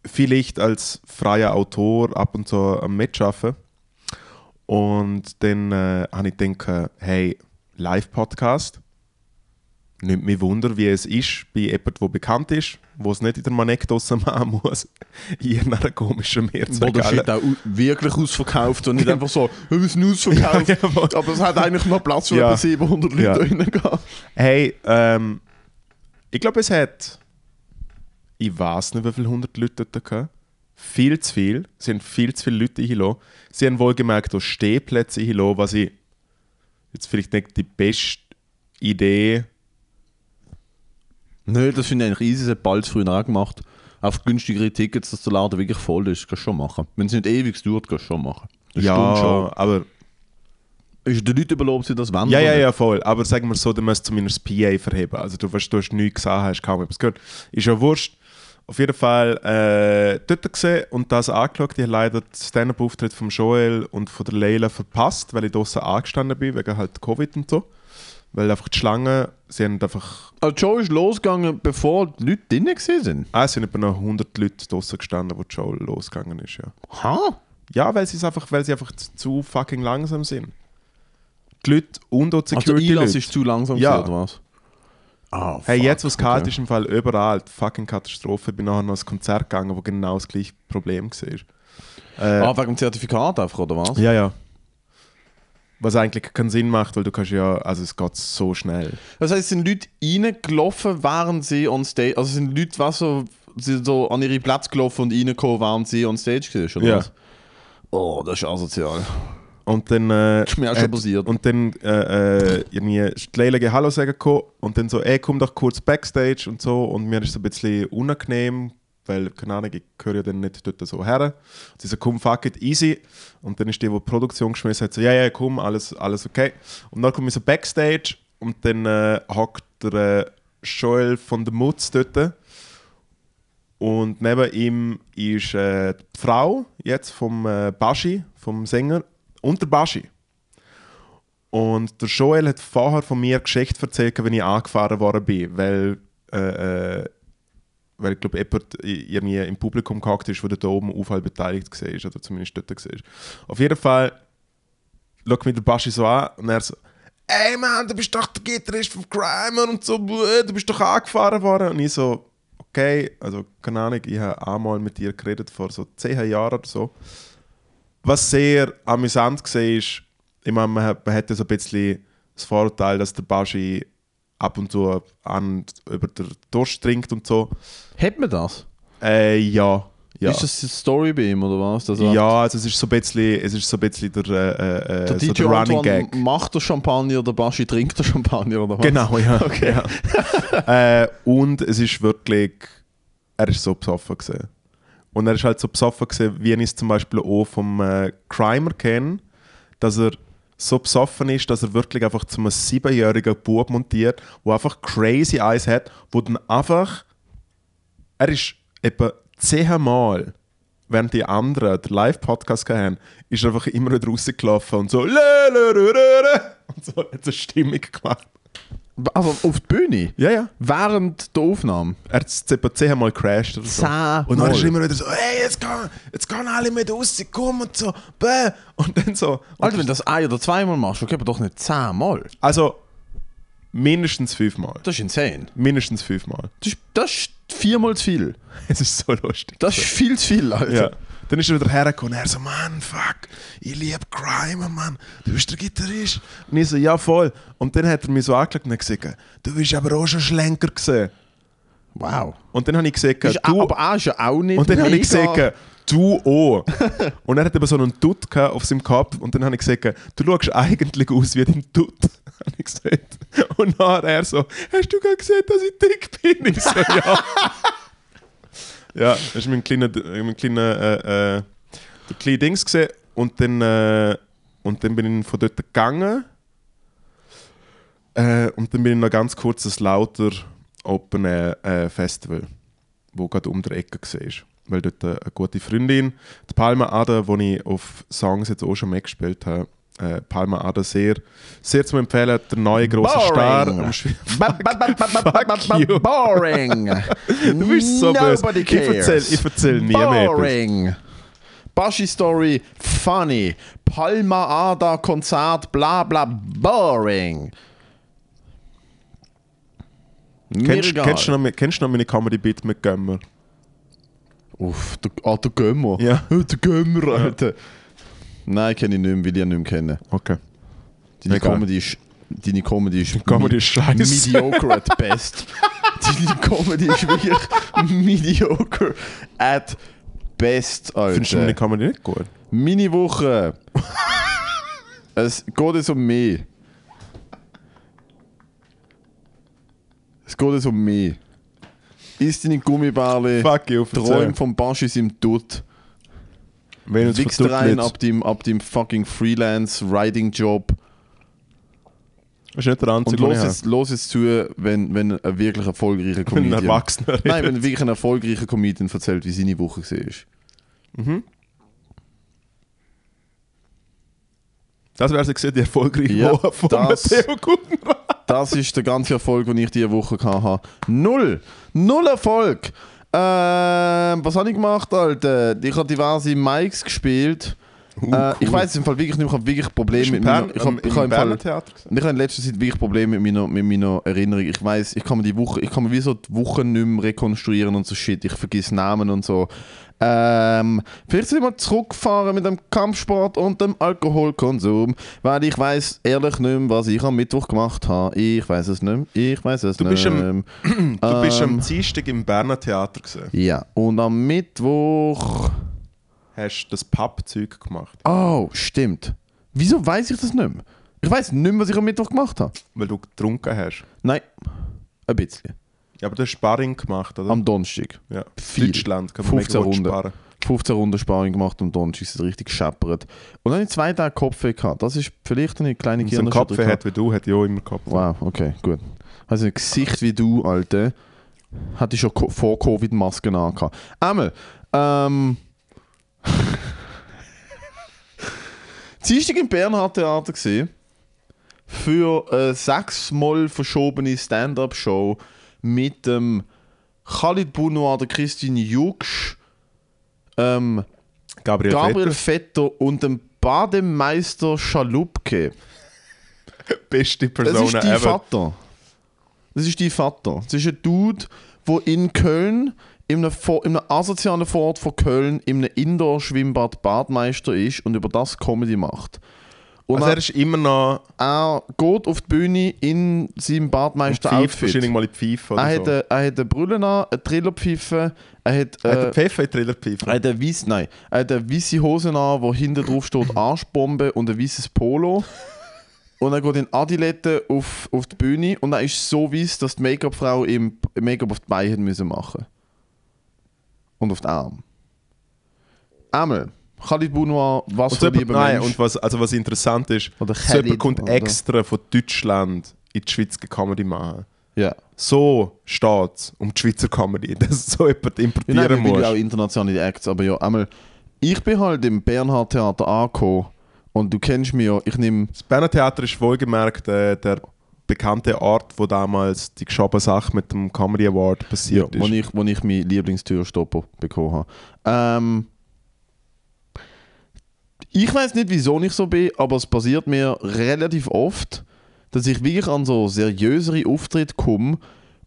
vielleicht als freier Autor ab und zu am Mitarbeiten. Und dann äh, habe ich gedacht, hey, Live-Podcast. Nimmt mich Wunder, wie es ist bei jemandem, der bekannt ist, wo es nicht in der Manekdose machen muss. Hier nach einer komischen Wo der Mehrzweckhalle. Shit auch au- wirklich ausverkauft und nicht einfach so, wir sind ausverkauft. Ja, jawohl. aber es hat eigentlich noch Platz für Ja. etwa 700 Leute Ja. reingehen. Hey, ähm, ich glaube, es hat, ich weiß nicht, wie viele hundert Leute dort gehabt. Viel zu viel. Es sind viel zu viele Leute eingeladen. Sie haben wohlgemerkt auch Stehplätze eingeladen, was ich jetzt vielleicht nicht die beste Idee Nö, das finde ich eigentlich easy, das hat bald früher auch gemacht. Auf günstigere Tickets, dass der Laden wirklich voll ist, kannst du schon machen. Wenn es nicht ewig dauert, kannst du schon machen. Eine Ja, schon. aber Ist den Leuten überlaubt, sie das wollen? Ja, ja, ja, voll. Aber sagen wir so, du musst zumindest PA verheben. Also du, weißt, du hast nichts gesehen, hast kaum etwas gehört. Ist ja wurscht. Auf jeden Fall äh, dort gesehen und das angeschaut. Ich habe leider den Stand-Up-Auftritt von Joel und von der Leila verpasst, weil ich draußen angestanden bin, wegen halt Covid und so. Weil einfach die Schlangen, sie haben einfach... Also Joe ist losgegangen, bevor die Leute drinnen sind. Ah, es sind etwa noch 100 Leute draußen gestanden, wo Joel losgegangen ist, ja. Ha? Ja, weil sie, einfach, weil sie einfach zu, fucking langsam sind. Die Leute und auch die Also Security Einlass Leute. ist zu langsam Ja. gewesen, oder was? Ah, Hey, jetzt, was kalt okay. ist, im Fall überall fucking Katastrophe. Ich bin nachher noch ins Konzert gegangen, wo genau das gleiche Problem war. Äh, Ah, wegen dem Zertifikat einfach, oder was? ja, ja. Was eigentlich keinen Sinn macht, weil du kannst ja, also es geht so schnell. Das heißt, sind Leute reingelaufen, während sie on stage, also sind Leute, was so, sind so an ihre Plätze gelaufen und reingekommen, während sie on stage waren, oder Ja. was? Oh, das ist asozial. Und dann, äh, Das ist mir auch schon hat- passiert. Und dann äh, äh, irgendwie ist die Leila Hallo sagen gekommen und dann so, ey, komm doch kurz Backstage und so. Und mir ist es ein bisschen unangenehm, weil, keine Ahnung, ich gehöre ja dann nicht dort so her. Sie so, komm, fuck it, easy. Und dann ist die, die die Produktion geschmissen hat, so, ja, ja, komm, alles, alles okay. Und dann komme ich so Backstage und dann äh, hockt der äh, Joel von der Mutz dort. Und neben ihm ist äh, die Frau jetzt vom äh, Baschi, vom Sänger, und der Baschi. Und der Joel hat vorher von mir Geschichte erzählt, wenn ich angefahren worden bin, weil äh, äh, weil ich glaube, jemand irgendwie im Publikum gehackt ist, der da oben Aufhall beteiligt war, oder zumindest dort war. Auf jeden Fall schaut mich der Baschi so an und er so, ey Mann, du bist doch der Gitarrist vom Grimer und so, du bist doch angefahren worden. Und ich so, okay, also keine Ahnung, ich habe einmal mit dir geredet vor so zehn Jahren oder so. Was sehr amüsant war, ist, ich meine, man, hat- man hat ja so ein bisschen das Vorurteil, dass der Baschi ab und zu an über den Durst trinkt und so. Hat man das? Äh, ja. Ja. Ist das die Story bei ihm oder was? Also, ja, also es ist so ein bisschen, es ist so ein bisschen der, äh, äh, Der so DJ der Running Gag. macht der Champagner, der Baschi trinkt der Champagner oder was? Genau, ja. ja. äh, und es ist wirklich, er ist so besoffen gesehen. Und er ist halt so besoffen gesehen, wie ich es zum Beispiel auch vom äh, Crimer kenne, dass er so besoffen ist, dass er wirklich einfach zu einem siebenjährigen Bub montiert, wo einfach crazy Eyes hat, wo dann einfach, er ist etwa zehnmal während die anderen den Live-Podcast hatten, ist er einfach immer wieder rausgelaufen und so und so hat eine Stimmung gemacht. Also auf die Bühne? Ja, ja. Während der Aufnahme? Er hat es etwa zehnmal gecrashed oder so. Zehnmal. Und dann ist er immer wieder so, hey, jetzt gehen, jetzt gehen alle mit raus, komm und so, bäh. Und dann so. Alter, wenn du das ein- oder zweimal machst, okay, aber doch nicht zehnmal. Also, mindestens fünfmal. Das ist insane. Mindestens fünfmal. Das ist, das ist viermal zu viel. Es ist so lustig. Das ist viel zu viel, Alter. ja. Dann ist er wieder hergekommen und er so, Mann, fuck, ich liebe Crime, Mann, du bist der Gitarrist. Und ich so, ja voll. Und dann hat er mich so angeschaut und gesagt, du bist aber auch schon Schlenker gesehen. Wow. Und dann habe ich gesagt, du, aber er ist ja auch nicht Und dann habe ich gesagt, du auch. und er hat eben so einen gehabt auf seinem Kopf und dann habe ich gesagt, du schaust eigentlich aus wie dein Dutt. habe ich gesagt. Und dann hat er so, hast du gerade gesehen, dass ich dick bin? Ich so, ja. ja, das ist mein kleiner, mein kleiner, äh, äh, der kleine Dings gesehen und dann, äh, und dann bin ich von dort gegangen äh, und dann bin ich noch ganz kurz das Lauter Open äh, Festival wo gerade um der Ecke war. Weil dort äh, eine gute Freundin, die Palma Ada, wo ich auf Songs jetzt auch schon mitgespielt habe, äh, Palma Ada sehr, sehr zu empfehlen, der neue große Star. am Fuck. Boring. Du bist so böse. Nobody Ich cares. erzähl, ich erzähl nie mehr. Boring. Baschi Story, funny. Palma Ada Konzert, bla bla, boring. Kennst, kennst, du noch, kennst du noch meine Comedy-Bit mit Gömmer? Uff, der, ah, der Gömmer. Ja. Der Gömmer, Alter. Nein, kenne ich nicht mehr, will ich nicht mehr kennen. Okay. Deine Egal. Comedy ist, deine Comedy ist, Comedy ist scheiße. mediocre at best. deine Comedy ist wirklich mediocre at best, Alter. Findest du meine Comedy nicht gut? Meine Woche. es geht jetzt um mich. Es geht jetzt um mich. Isst deine Gummibärle. Fuck you. Träum vom im Dutt. Wenn uns Wichst rein ab dem, ab dem fucking Freelance-Writing-Job. Das ist nicht der Und einzige, den los jetzt zu, wenn, wenn ein wirklich erfolgreicher habe. Wenn ein Comedian... Erwachsener Nein, wenn redet. wirklich ein erfolgreicher Comedian erzählt, wie seine Woche war. Mhm. Das wäre so gesehen, die erfolgreiche Ja, Woche von das- Matteo Guttenrad. Das ist der ganze Erfolg, den ich diese Woche hatte. Null! Null Erfolg! Ähm, was habe ich gemacht, Alter? Ich habe diverse Mics gespielt. äh, Ich weiß im Fall wirklich nicht, ich habe wirklich Probleme mit meiner, ich habe, ich habe im Fall, Theater ich habe in letzter Zeit wirklich Probleme mit meiner, mit meiner Erinnerung. Ich weiß, ich kann mir die Woche, ich kann mir wie so die Wochen nicht mehr rekonstruieren und so shit. Ich vergesse Namen und so. Ähm, vielleicht sind wir zurückgefahren mit dem Kampfsport und dem Alkoholkonsum, weil ich weiß ehrlich nicht mehr, was ich am Mittwoch gemacht habe. Ich weiß es nicht mehr. Ich weiß es Du nicht bist mehr. am- Du bist Ähm. am Dienstag im Berner Theater gesehen. Ja, und am Mittwoch. Hast das Pappzeug gemacht, Oh, stimmt. Wieso weiß ich das nicht mehr? Ich weiß nicht mehr, was ich am Mittwoch gemacht habe. weil du getrunken hast. Nein, ein bisschen. Ja, aber du hast Sparring gemacht, oder? Am Donnerstag. ja. viel. Deutschland kann man 15 mega gut Runden. sparen. 15 Runden Sparring gemacht und Donnerstag ist es richtig gescheppert. Und dann habe ich zwei Tage Kopfweh gehabt. Das ist vielleicht eine kleine Und so einen Kopf Gehirnerschütterung hat wie du, hat ja auch immer Kopf. Wow, okay, gut. Also ein Gesicht wie du, Alter, hatte ich schon vor Covid-Masken angehabt. Einmal, ähm... Dienstag im Bernhard Theater gesehen für eine sechsmal verschobene Stand-Up-Show mit dem Khalid Bounoir, der Christine Juksch, ähm, Gabriel, Gabriel Vetter, Vetter und dem Bademeister Schalupke. beste Das Persona ist dein ever. Vater. Das ist dein Vater. Das ist ein Dude, der in Köln, in einem, Vor- in einem asozialen Vorort von Köln, in einem Indoor-Schwimmbad Badmeister ist und über das Comedy macht. Und Also er ist immer noch er, geht auf die Bühne in seinem Pfeife, Badmeister-Outfit. wahrscheinlich mal in die Pfeife oder Er so. hat, eine, er hat eine Brille an, eine Trillerpfeife, er hat, Er hat äh, den Pfeffer in die Trillerpfeife. er hat eine weiss, nein, er hat eine weisse Hose an, wo hinten drauf steht Arschbombe und ein weißes Polo. Und er geht in Adilette auf, auf die Bühne und er ist so weiss, dass die Make-up-Frau ihm Make-up auf die Beine hat müssen machen Und auf die Arme. Einmal, Khalid Bounoir, was Und für jemand, nein, Mensch. und was, also was interessant ist, Oder so jemand kommt oder? extra von Deutschland in die Schweiz Comedy machen. ja. So steht es um die Schweizer Comedy, dass so jemand Ja, importieren nein, wir will muss. ja auch internationale Acts, aber ja, einmal, ich bin halt im Bernhard Theater angekommen und du kennst mich ja, ich nehme Das Berner Theater ist wohlgemerkt äh, der bekannte Ort, wo damals die geschobene Sache mit dem Comedy Award Ja, passiert wo ist. ich, wo ich meinen Lieblingstürstopper bekommen habe. Ähm, ich weiß nicht, wieso ich so bin, aber es passiert mir relativ oft, dass ich wirklich an so seriösere Auftritte komme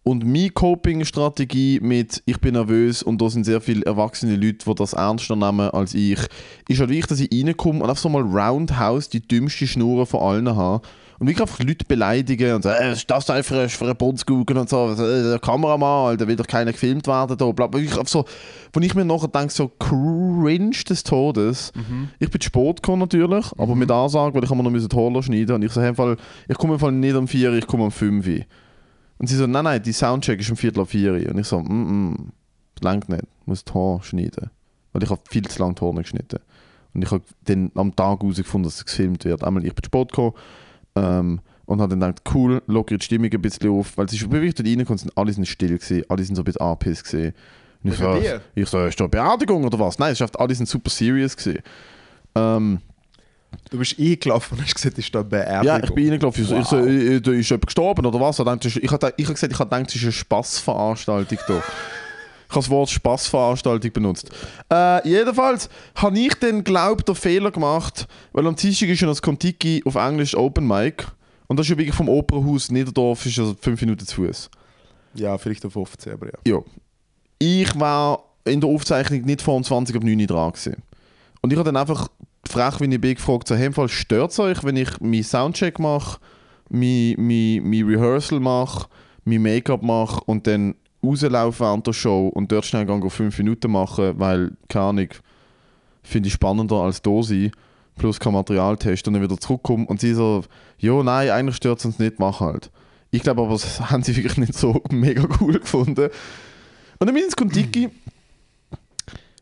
und meine Coping-Strategie mit «Ich bin nervös» und da sind sehr viele erwachsene Leute, die das ernster nehmen als ich, ist halt wirklich, dass ich reinkomme und einfach so mal Roundhouse die dümmste Schnur von allen habe und wirklich einfach Leute beleidigen und sagen, äh, was ist das denn für für ein Bundsgucken und so, äh, der Kameramann, Alter, will doch keiner gefilmt werden da, bla, bla. Einfach so, wo ich mir nachher denke, so cringe des Todes. Ich bin spät gekommen natürlich, aber mit Ansage, weil ich mir noch die Haare schneiden und ich so, hey, im Fall, ich komme im Fall nicht um 4 Uhr, ich komme um 5 Uhr. Und sie so, nein, nein, die Soundcheck ist um Viertel ab 4 Uhr. Und ich so, mm, mm, das längt nicht, ich muss die Haare schneiden. Weil ich habe viel zu lange die Haare geschnitten. Und ich habe dann am Tag herausgefunden, dass es gefilmt wird. Einmal, ich bin spät gekommen ähm, und habe dann gedacht, cool, lockere die Stimmung ein bisschen auf. Weil es ist wirklich dort reingekommen, sind alle sind still gewesen, alle sind so ein bisschen angepisst gewesen. Und ich so, ich so, ist da eine Beerdigung oder was? Nein, es ist einfach, alle sind super serious gewesen. Ähm, Du bist eingelaufen und hast gesagt, ist da eine Beerdigung. ja, ich bin reingelaufen. Ich so, ich so, Wow. äh, da ist jemand gestorben oder was? Ich habe ich habe ich gesagt, ich habe gedacht, es ist eine Spaßveranstaltung da. Ich habe das Wort Spaßveranstaltung benutzt. Äh, jedenfalls habe ich dann, glaubt den Fehler gemacht, weil am Dienstag ist ja das Kontiki auf Englisch Open Mic. Und das ist ja wirklich vom Opernhaus Niederdorf, ist also fünf Minuten zu Fuß. Ja, vielleicht auf 15, aber ja. Ja. Ich war in der Aufzeichnung nicht vor um 20 ab 9 Uhr dran. Gewesen. Und ich habe dann einfach frech, wie ich bin, gefragt, so, hey, stört es euch, wenn ich meinen Soundcheck mache, mein, mein, mein Rehearsal mache, mein Make-up mache und dann rauslaufe während der Show und dort schnell gehen, 5 Minuten machen, weil, keine Ahnung, finde ich spannender als da sein, plus kein Material testen und dann wieder zurückkommen und sie so, jo, nein, eigentlich stört es uns nicht, mach halt. Ich glaube aber, das haben sie wirklich nicht so mega cool gefunden. Und dann bin ich ins Kontiki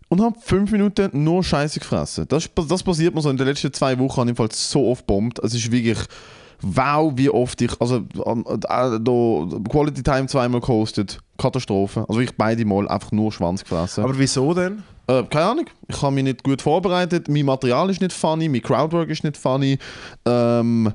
und habe fünf Minuten nur Scheiße gefressen. Das, das passiert mir so in den letzten zwei Wochen, habe ich so oft bombt. Es ist wirklich wow, wie oft ich, also äh, da Quality Time zweimal gehostet, Katastrophe. Also ich beide Mal einfach nur Schwanz gefressen. Aber wieso denn? Äh, keine Ahnung, ich habe mich nicht gut vorbereitet, mein Material ist nicht funny, mein Crowdwork ist nicht funny. Ähm,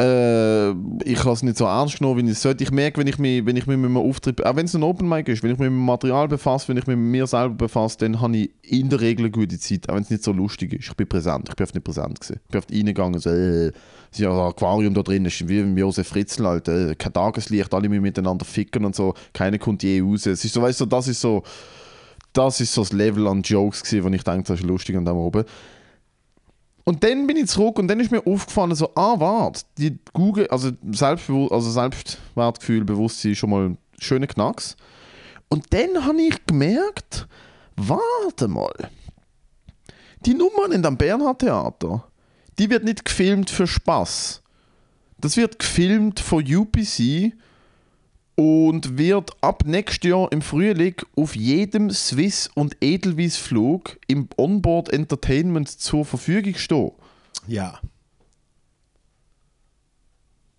äh, ich habe es nicht so ernst genommen, wie ich es sollte. Ich merke, wenn ich mich, wenn ich mich mit einem Auftritt, auch wenn es ein Open Mic ist, wenn ich mich mit dem Material befasse, wenn ich mich mit mir selber befasse, dann habe ich in der Regel eine gute Zeit, auch wenn es nicht so lustig ist. Ich bin präsent, ich bin oft nicht präsent gewesen. Ich bin oft reingegangen, so, äh, es ist ja ein Aquarium da drin, ist wie Josef Fritzl, halt, äh, kein Tageslicht, alle miteinander ficken und so, keiner kommt je raus. Es ist so, weißt du, das ist so, das ist so das Level an Jokes gewesen, wo ich denke, das ist lustig an dem oben. Und dann bin ich zurück und dann ist mir aufgefallen, so, ah, warte, die Google, also, Selbstbewusst also Selbstwertgefühl, Bewusstsein schon mal ein schöner Knacks. Und dann habe ich gemerkt, warte mal, die Nummer in dem Bernhard Theater, die wird nicht gefilmt für Spaß. Das wird gefilmt von UPC und wird ab nächstes Jahr im Frühling auf jedem Swiss- und Edelweiss-Flug im Onboard Entertainment zur Verfügung stehen. Ja.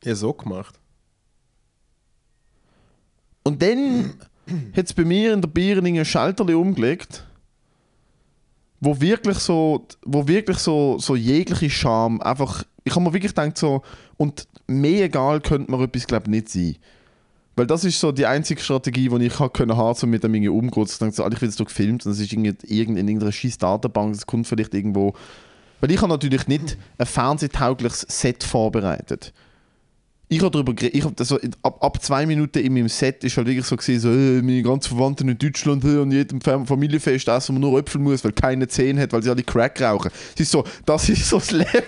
Ja, so gemacht. Und dann hat es bei mir in der Bierening ein Schalterli umgelegt, wo wirklich so, wo wirklich so, so jegliche Scham einfach, ich habe mir wirklich gedacht so, und mehr egal könnte mir etwas glaube nicht sein. Weil das ist so die einzige Strategie, die ich können haben, um mit dem irgendwie umzugehen. Ich denke so, ich will das doch gefilmt und es ist irgendwie irgend- in irgendeiner scheiß Datenbank, es kommt vielleicht irgendwo... Weil ich habe natürlich nicht ein fernsehtaugliches Set vorbereitet. Ich habe darüber ich hab das so, ab, ab zwei Minuten in meinem Set ist halt wirklich so gesehen, so, äh, meine ganzen Verwandten in Deutschland äh, und jedem Fam- Familienfest essen wir nur Äpfel muss, weil keine Zähne hat, weil sie alle Crack rauchen. Es ist so, das ist so das Level.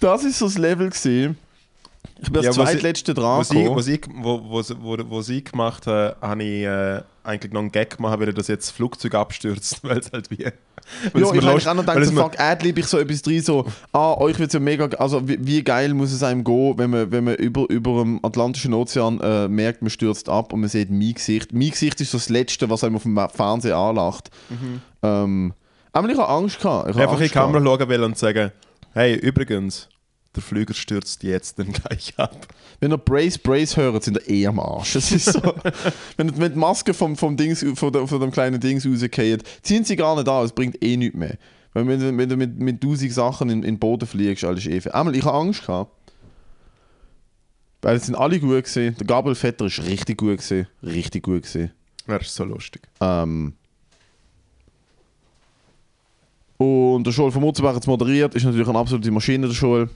das ist so das Level gesehen. Ich bin Ja, ich- zweitletzte dran Was ich, was ich, wo, wo, wo, wo ich gemacht habe, habe ich äh, eigentlich noch einen Gag gemacht, weil das jetzt das Flugzeug abstürzt, weil es halt wie... weil Ja, ich habe auch noch gedacht, so, fuck, Adlib, ich so etwas drin, so, ah, euch wird es ja mega, also wie, wie geil muss es einem gehen, wenn man, wenn man über, über dem Atlantischen Ozean äh, merkt, man stürzt ab und man sieht mein Gesicht. Mein Gesicht ist so das Letzte, was einem auf dem Fernsehen anlacht. Ähm, aber ich habe Angst gehabt. Ich einfach in die Angst Kamera gehabt. schauen will und sagen, hey, übrigens, der Flüger stürzt jetzt dann gleich ab. Wenn ihr Brace, Brace hört, sind ihr eh am Arsch. Es ist so, wenn, wenn die Maske vom, vom Dings, von, der, von dem kleinen Dings rausgehen, ziehen sie gar nicht an, es bringt eh nichts mehr. Wenn, du- wenn du mit, mit tausend Sachen in, in den Boden fliegst, alles ist eh. Einmal, ich habe Angst gehabt. Weil es sind alle gut gesehen. Der Gabriel Vetter ist richtig gut gesehen. Richtig gut gesehen. Ist so lustig. Ähm, und der Schul von Mutzenbach es moderiert, ist natürlich eine absolute Maschine, der Schul.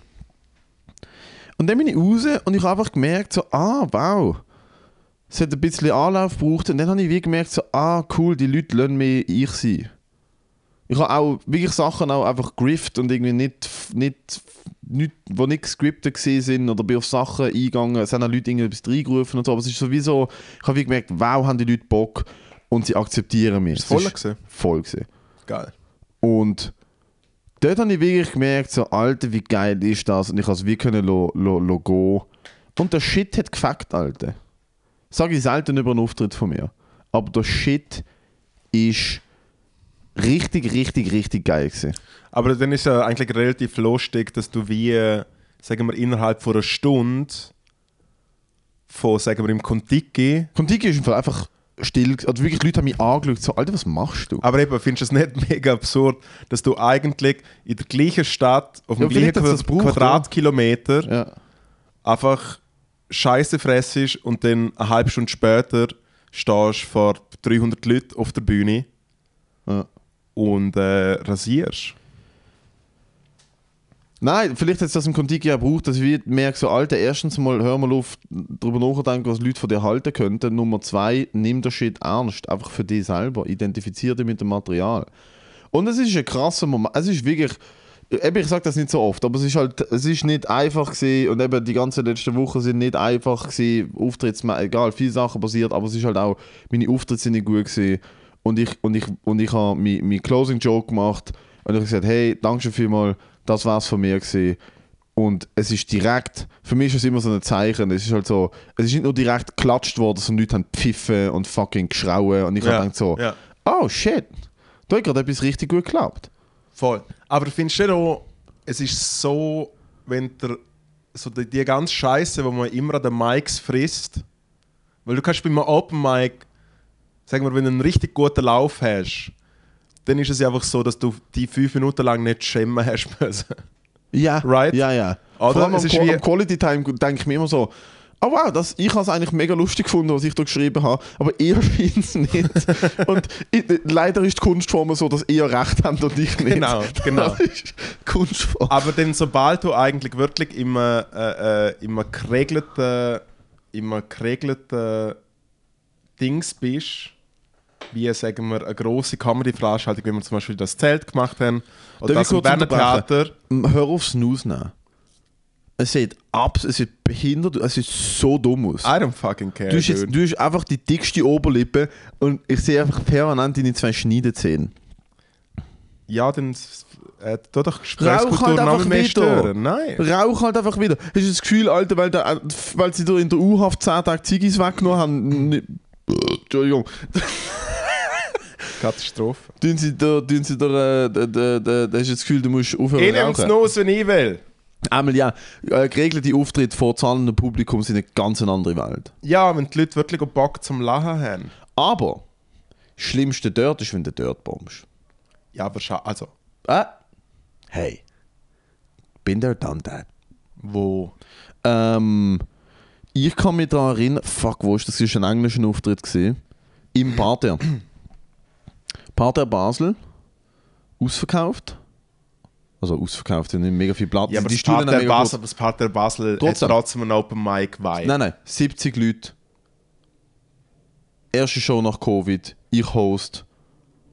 Und dann bin ich raus und ich habe einfach gemerkt, so, ah, wow. Es hat ein bisschen Anlauf gebraucht und dann habe ich wie gemerkt, so, ah, cool, die Leute lassen mich ich sein. Ich habe auch wirklich Sachen auch einfach grifft und irgendwie nicht, nicht, nicht wo nicht gescriptet gesehen sind oder bin auf Sachen eingegangen, es haben auch Leute irgendetwas reingerufen und so, aber es ist sowieso, ich habe wie gemerkt, wow, haben die Leute Bock und sie akzeptieren mich. Ist voll Es gesehen? voll gewesen. Geil. Und dort habe ich wirklich gemerkt, so, Alter, wie geil ist das? Und ich konnte es wie können lo, lo, lo gehen. Und der Shit hat gefackt, Alter. Sage ich selten über einen Auftritt von mir. Aber der Shit ist richtig, richtig, richtig geil gewesen. Aber dann ist ja eigentlich relativ lustig, dass du wie, äh, sagen wir, innerhalb von einer Stunde von, sagen wir, im Kontiki, Kontiki ist einfach still. Also wirklich, Leute haben mich angeschaut, so, Alter, was machst du? aber eben, findest du es nicht mega absurd, dass du eigentlich in der gleichen Stadt, auf dem Ja, gleichen gebraucht, Quadratkilometer, Ja. einfach Scheiße fressest und dann eine halbe Stunde später stehst vor 300 Leuten auf der Bühne ja. und äh, rasierst. Nein, vielleicht hat es das im Kontiki auch gebraucht, dass ich merke, so, Alter, erstens mal hör mal auf, darüber nachdenken, was Leute von dir halten könnten. Nummer zwei, nimm den Shit ernst, einfach für dich selber. Identifiziere dich mit dem Material. Und es ist ein krasser Moment. Es ist wirklich, eben, ich sage das nicht so oft, aber es ist halt, es ist nicht einfach gewesen und eben die ganzen letzten Wochen sind nicht einfach gewesen, Auftritts, egal, viele Sachen passiert, aber es ist halt auch, meine Auftritte sind nicht gut gewesen und ich, und ich, und ich habe meinen mein Closing Joke gemacht und ich habe gesagt, hey, danke schon vielmals, das war's von mir gewesen. Und es ist direkt, für mich ist es immer so ein Zeichen, es ist halt so, es ist nicht nur direkt geklatscht worden, sondern Leute haben pfiffen und fucking geschrauen und ich habe gedacht so, ja. oh shit, da hat gerade etwas richtig gut geklappt. Voll. Aber findest du auch, es ist so, wenn der, so die, die ganze Scheiße, wo man immer an den Mics frisst, weil du kannst bei einem Open Mic, sagen wir, wenn du einen richtig guten Lauf hast, dann ist es ja einfach so, dass du die fünf Minuten lang nicht schämen hast müssen. Ja, Right? ja, ja. Oder? Vor allem am, Es ist Qua- wie- am Quality Time denke ich mir immer so, oh wow, das, ich habe es eigentlich mega lustig gefunden, was ich da geschrieben habe, aber ihr scheint es nicht. und ich, leider ist die Kunstform so, dass ihr recht habt und ich nicht. Genau, genau. Das ist Kunstform. Aber dann, sobald du eigentlich wirklich immer, äh, äh, immer geregelten, immer geregelten Dings bist, wie sagen wir, eine grosse Comedy-Veranstaltung, wie wir zum Beispiel das Zelt gemacht haben, oder Darf das kurz Berner? Theater. Hör auf Snooze nehmen. Es sieht abs, es sieht behindert, es sieht so dumm aus. I don't fucking care. Du hast, jetzt, du hast einfach die dickste Oberlippe und ich sehe einfach permanent deine zwei Schneidezähne. Ja, dann äh, tu doch Rauch Gesprächskultur halt noch einfach mehr wieder. stören. Nein. Rauch halt einfach wieder. Hast du das Gefühl, Alter, weil, der, weil sie dir in der U-Haft 10 Tage Ziggis weggenommen haben, Entschuldigung, Katastrophe. tun sie dir, tun sie dir, äh, da, da, da, da hast du das Gefühl, du musst aufhören Ich zu nehme es los, wenn ich will. Einmal ja, äh, geregelte Auftritte vor zahlendem Publikum sind eine ganz andere Welt. Ja, wenn die Leute wirklich Bock zum Lachen haben. Aber, das Schlimmste dort ist, wenn du dort bombst. Ja, wahrscheinlich. Also, Ah, hey, bin there, done that. wo? Ähm, Ich kann mich daran erinnern, fuck, wo ist das? Das war ein englischer Auftritt. Gewesen. Im Parterre. Parterre Basel. Ausverkauft. Also ausverkauft, sind nicht mega viel Platz. Ja, aber die das Stühle Part haben der mega Basel, das Part der Basel Trotzdem. hat trotzdem einen Open Mic Vibe. Nein, nein, 70 Leute. Erste Show nach Covid, ich host,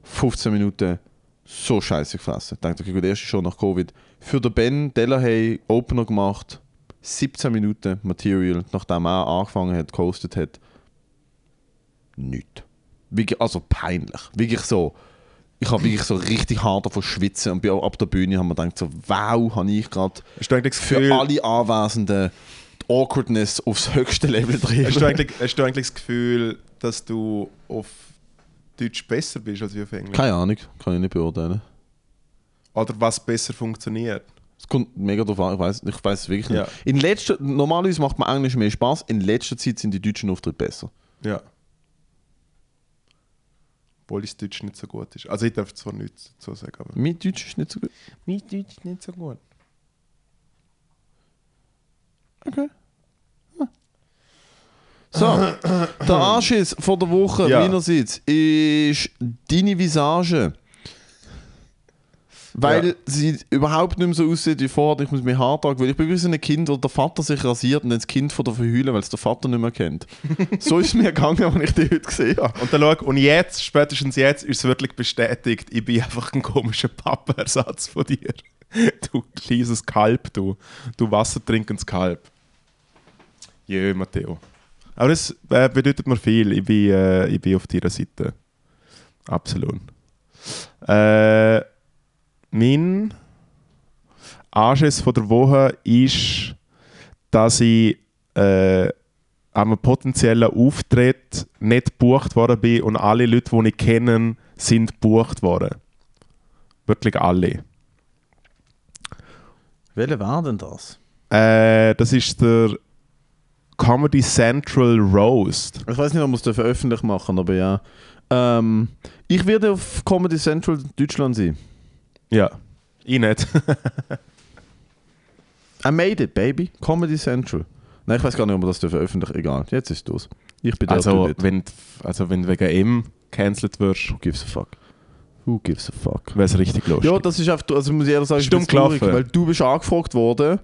15 Minuten, so scheiße gefressen. Ich dachte, okay, gut, erste Show nach Covid. Für den Ben Delahaye Opener gemacht, 17 Minuten Material, nachdem er angefangen hat, gehostet hat. Nichts. Wirklich, also peinlich. Wirklich so. Ich habe wirklich so richtig hart davon schwitzen und bin ab der Bühne haben wir gedacht, so, wow, habe ich gerade für alle Anwesenden die Awkwardness aufs höchste Level hast du, eigentlich, hast du eigentlich das Gefühl, dass du auf Deutsch besser bist als auf Englisch? Keine Ahnung, kann ich nicht beurteilen. Oder was besser funktioniert? Es kommt mega drauf an, ich weiß ich weiß es wirklich nicht. Ja. In letzter, normalerweise macht man Englisch mehr Spaß, in letzter Zeit sind die deutschen Auftritte besser. Ja. Obwohl das Deutsch nicht so gut ist. Also ich darf zwar nichts dazu sagen, aber... Mein Deutsch ist nicht so gut. Mein Deutsch ist nicht so gut. Okay. So, der Anschiss von der Woche Ja. meinerseits ist deine Visage. Weil Ja. sie überhaupt nicht mehr so aussieht wie vorher. Ich muss mir hart tragen, weil ich bin wie so ein Kind, wo der Vater sich rasiert und dann das Kind von der verheulen, weil es der Vater nicht mehr kennt. so ist es mir gegangen, als ich dich heute gesehen habe. Und dann schau, und jetzt, spätestens jetzt, ist es wirklich bestätigt, ich bin einfach ein komischer Pappersatz von dir. Du kleines Kalb, du. Du wassertrinkendes Kalb. Jö, Matteo. Aber das äh, bedeutet mir viel. Ich bin, äh, ich bin auf deiner Seite. Absolut. Äh, mein Anschiss von der Woche ist, dass ich äh, an einem potenziellen Auftritt nicht gebucht worden bin und alle Leute, die ich kenne, sind gebucht worden. Wirklich alle. Welcher war denn das? Äh, das ist der Comedy Central Roast. Ich weiß nicht, ob wir es öffentlich machen, aber ja. Ähm, ich werde auf Comedy Central Deutschland sein. Ja. Ich nicht. I made it, baby. Comedy Central. Nein, ich weiß gar nicht, ob wir das dürfen öffentlich. Egal, jetzt ist es los. Ich bin der also, Typ. wenn, also, wenn du wegen ihm cancelled wirst, Who gives a fuck? Who gives a fuck? wäre es richtig lustig. Ja, das ist einfach, also muss ich ehrlich sagen, ich bin traurig, weil du bist angefragt worden,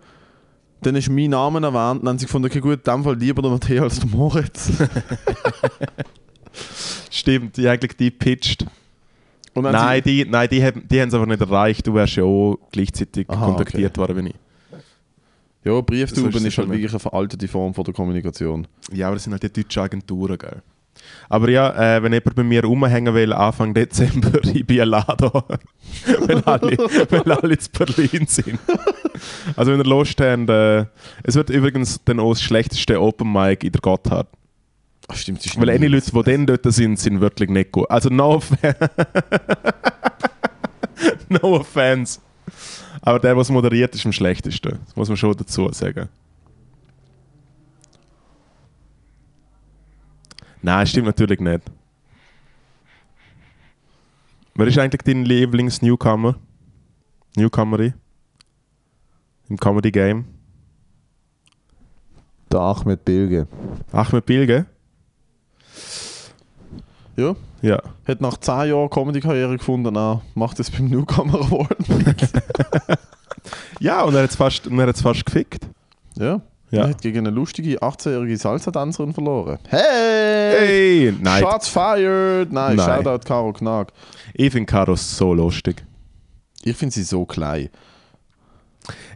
dann ist mein Name erwähnt, dann haben sie gefunden, okay gut, in dem Fall lieber der Matteo als der Moritz. Stimmt, die eigentlich die pitcht. Nein, die, nein die, haben, die haben es aber nicht erreicht. Du wärst ja auch gleichzeitig Aha, kontaktiert worden wie ich. Ja, Brieftauben So ist halt schon, wirklich eine veraltete Form von der Kommunikation. Ja, aber das sind halt die deutschen Agenturen, gell? Aber ja, äh, wenn jemand bei mir rumhängen will, Anfang Dezember, ich bin allein wenn, alle, wenn alle zu Berlin sind. also wenn ihr Lust habt, äh, es wird übrigens dann auch das schlechteste Open Mic in der Gotthard. Ach stimmt, sie ist Weil eine Leute, die dann dort sind, sind wirklich nicht gut. Also no offense. no offense. Aber der, was moderiert, ist am schlechtesten. Das muss man schon dazu sagen. Nein, stimmt natürlich nicht. Wer ist eigentlich dein Lieblings-Newcomer? Newcomerin? Im Comedy Game? Der Ahmed Bilge. Ahmed Bilge? Ja, Ja. hat nach 10 Jahren Comedy-Karriere gefunden, er macht das beim Newcomer Award. Ja, und er hat es fast, und er hat's fast gefickt. ja. Ja. Er hat gegen eine lustige 18-jährige Salsa-Tänzerin verloren. Hey! Hey! Nein, Shots fired! Nein, Nein. Shoutout Caro Knag. ich finde Karos so lustig. Ich finde sie so klein.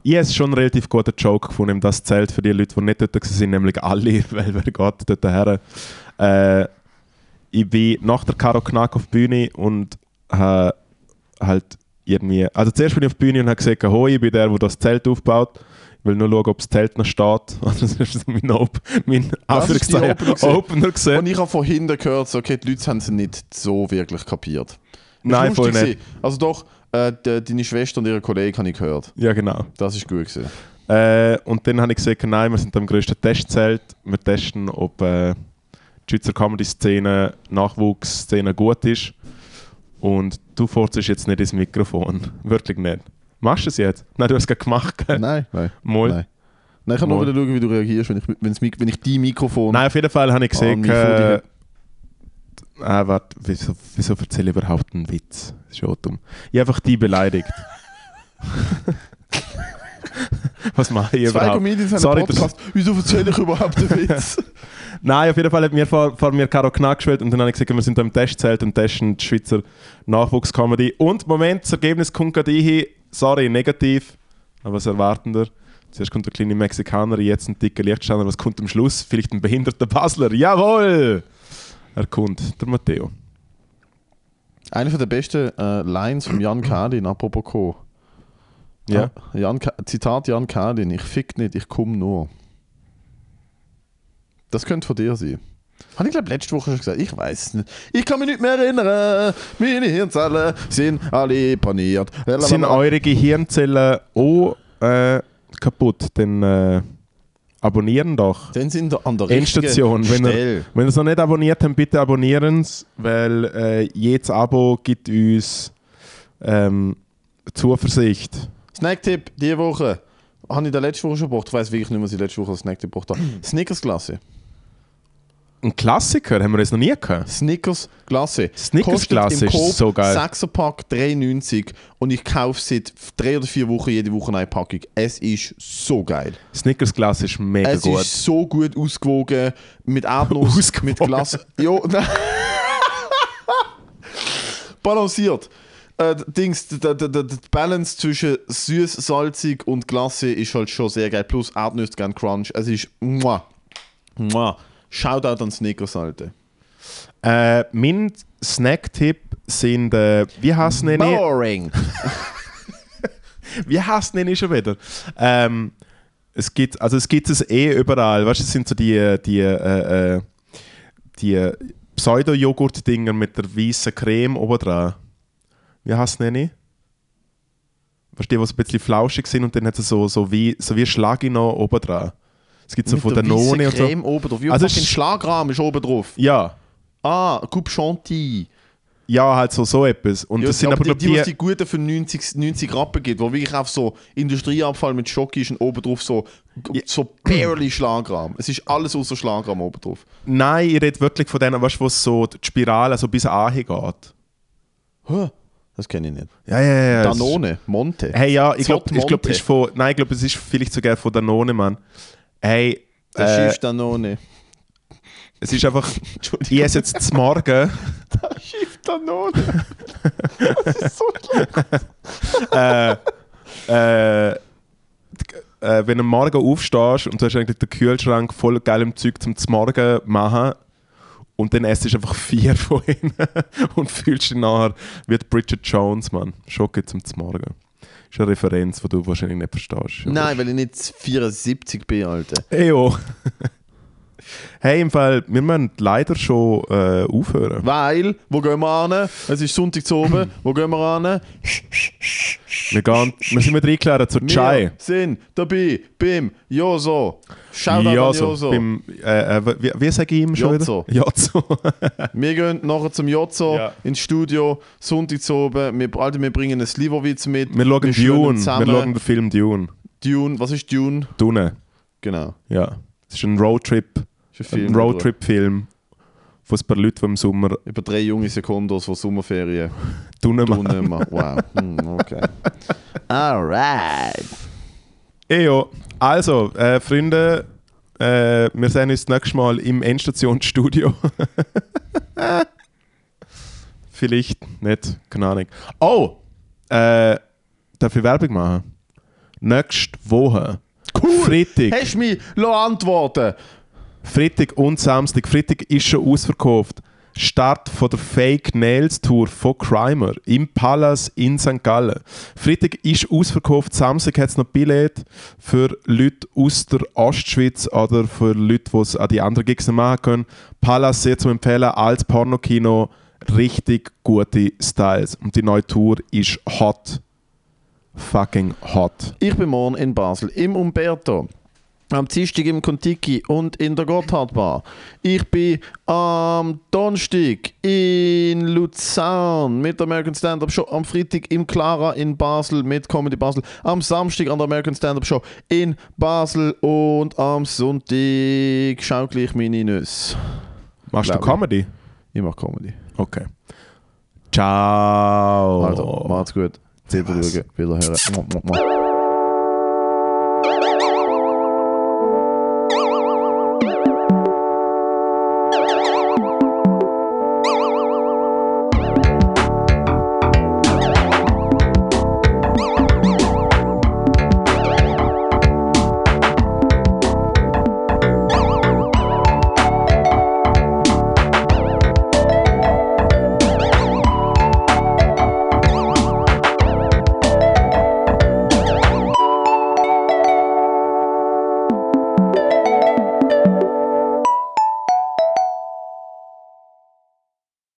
Ich habe schon einen relativ guten Joke gefunden, das zählt für die Leute, die nicht dort waren, nämlich alle, weil wer geht dort her. Äh, ich bin nach der Karo Knack auf die Bühne und habe halt irgendwie, also zuerst bin ich auf die Bühne und habe gesagt, hoi, ich bin der, der das Zelt aufbaut. Ich will nur schauen, ob das Zelt noch steht. Also das ist mein, Op mein Anführungszeichen Opener gesehen. Und ich habe von hinten gehört, so, okay, die Leute haben sie nicht so wirklich kapiert. Ist Nein, voll nicht. Also doch, äh, de, deine Schwester und ihre Kollegen habe ich gehört. Ja, genau. Das ist gut gewesen. Äh, und dann habe ich gesagt, nein, wir sind am grössten Testzelt. Wir testen, ob äh, die Schweizer Comedy-Szene, Nachwuchsszene gut ist. Und du furzest jetzt nicht ins Mikrofon. Wirklich nicht. Machst du es jetzt? Nein, du hast es gerade gemacht. gell? Nein, nein. Mal. Nein. Nein, ich kann nur Mal. wieder schauen, wie du reagierst, wenn ich, wenn's, wenn ich dein Mikrofon... Nein, auf jeden Fall habe ich gesehen, mich vor äh, ah, warte, wieso, wieso erzähle ich überhaupt einen Witz? Das ist schon dumm. Ich habe einfach die beleidigt. Was mache ich Zwei überhaupt? Comedians haben einen Podcast. Wieso erzähle ich überhaupt einen Witz? Nein, auf jeden Fall hat mir vor, vor mir Caro Knack gespielt und dann habe ich gesagt, wir sind da im Testzelt und testen die Schweizer Nachwuchscomedy. Und Moment, das Ergebnis kommt gerade hin. Sorry, negativ, aber was erwartender. Zuerst kommt der kleine Mexikaner, jetzt ein dicker Lichtsteiner. Was kommt am Schluss? Vielleicht ein behinderter Basler. Jawohl! Er kommt, der Matteo. Eine der besten äh, Lines von Jan Kadin, apropos Co. Ja. Jan Zitat Jan Kadin, ich fick nicht, ich komm nur. Das könnte von dir sein. Habe ich glaube letzte Woche schon gesagt, ich weiß es nicht. Ich kann mich nicht mehr erinnern. Meine Hirnzellen sind alle paniert. Sind eure Gehirnzellen auch äh, kaputt? Dann äh, abonnieren doch. Dann sind an der Endstation. Wenn ihr, wenn ihr es noch nicht abonniert habt, bitte abonnieren es, weil äh, jedes Abo gibt uns ähm, Zuversicht. Snacktipp diese Woche. Habe ich in der letzten Woche schon gebracht? Ich weiß wirklich nicht, was ich letzte Woche als Snacktipp gebracht habe. Snickers Glasse. Ein Klassiker, haben wir das noch nie gehabt. Snickers Glasse. Snickers Glasse im ist so geil. 6er Pack 3,90 und ich kaufe seit drei oder vier Wochen jede Woche eine Packung. Es ist so geil. Snickers Glas ist mega es gut. ist so gut ausgewogen. Mit Erdnuss, mit Glas. Jo. Balanciert. Äh, Dings, die, die, die, die Balance zwischen süß, salzig und Glasse ist halt schon sehr geil. Plus Erdnüsse, gern Crunch. Es ist. Muah, muah. Shoutout an Snickers, Alter. Äh, mein Snack-Tipp sind, äh, wie heißt ich? Boring. Wie heißt ich schon wieder? Ähm, es gibt, also es gibt es eh überall. Weißt du, es sind so die, die, äh, äh, die Pseudo-Joghurt-Dinger mit der weißen Creme oben dran. Wie heißt nenne ich? Weißt du, die, die so ein bisschen flauschig sind und dann hat es so, so wie, so wie Schlagino oben dran. Es gibt so Mit von der None und so. Oben drauf. Wie Also ein Schlagrahmen ist oben drauf. Ja, Ah, Coupe Chantilly. ja, halt so, so etwas. Und Ja, das sind aber aber, die, die, die, was die guten für 90, 90 Rappen gibt, wo wirklich auf so Industrieabfall mit Schoki ist und oben drauf so, so barely Schlagrahmen. Es ist alles außer Schlagrahmen oben drauf. Nein, ich rede wirklich von denen, weißt du, wo es so die Spirale so bis anhin geht. Hä? Das kenne ich nicht. Ja, ja, ja. Danone, Monte. Hey, ja, ich glaube, ich glaub, ist von. Nein, ich glaube, es ist vielleicht sogar von Danone, Mann. Hey, Das äh, ist Danone. es ist einfach. Entschuldigung. Ich esse jetzt zum Morgen. Das Schiff Danone. Das ist so schlimm. äh, äh, äh, wenn du am Morgen aufstehst und du hast eigentlich den Kühlschrank voll geilem Zeug zum Morgen machen und dann esst du einfach vier von ihnen und fühlst dich nachher wie Bridget Jones, Mann. Schocke zum Morgen. ist eine Referenz, die du wahrscheinlich nicht verstehst. Nein, weil ich nicht 74 bin, Alter. Eyo. Hey, im Fall, wir müssen leider schon äh, aufhören. Weil, wo gehen wir an? Es ist Sonntag zu oben. wo gehen wir an? Wir, gehen, wir sind mit reingeladen zur Chai. Wir sind dabei beim Joso. Shoutout Ja, an so, Joso. beim, äh, äh, wie, wie sage ich ihm schon Jotzo. wieder? Jotzo. Wir gehen nachher zum Jozo Ja. ins Studio, Sonntag zu oben. Wir, Alter, wir bringen einen Slivovitz mit. Wir schauen schwören Dune. Wir zusammen. schauen den Film Dune. Dune. Was ist Dune? Dune. Genau. Ja. Es ist ein Roadtrip. Ein Film Ein Roadtrip-Film von ein paar Leuten, die im Sommer Über, drei junge Sekundos von Sommerferien. Dune machen. Wow. Hm, okay. Alright. Ejo. Also, äh, Freunde, äh, wir sehen uns das nächste Mal im Endstationsstudio. Vielleicht nicht, keine Ahnung. Oh! Äh, darf ich Werbung machen? Nächste Woche. Cool! Freitag. Hast du mich antworten? Freitag und Samstag. Freitag ist schon ausverkauft. Start von der Fake Nails Tour von Crimer im Palace in St. Gallen. Freitag ist ausverkauft, Samstag hat es noch Billett für Leute aus der Ostschweiz oder für Leute, die es an die anderen Gigs machen können. Palace sehr zu empfehlen als Pornokino. Richtig gute Styles. Und die neue Tour ist hot. Fucking hot. Ich bin morgen in Basel im Umberto. Am Dienstag im Kontiki und in der Gotthardbar. Ich bin am Donnerstag in Luzern mit der American Stand-Up Show. Am Freitag im Clara in Basel mit Comedy Basel. Am Samstag an der American Stand-Up Show in Basel. Und am Sonntag schau gleich meine Nüsse. Machst du Glaub ich. Comedy? Ich mache Comedy. Okay. Ciao. Also, macht's gut. Zählt. Wiederhören.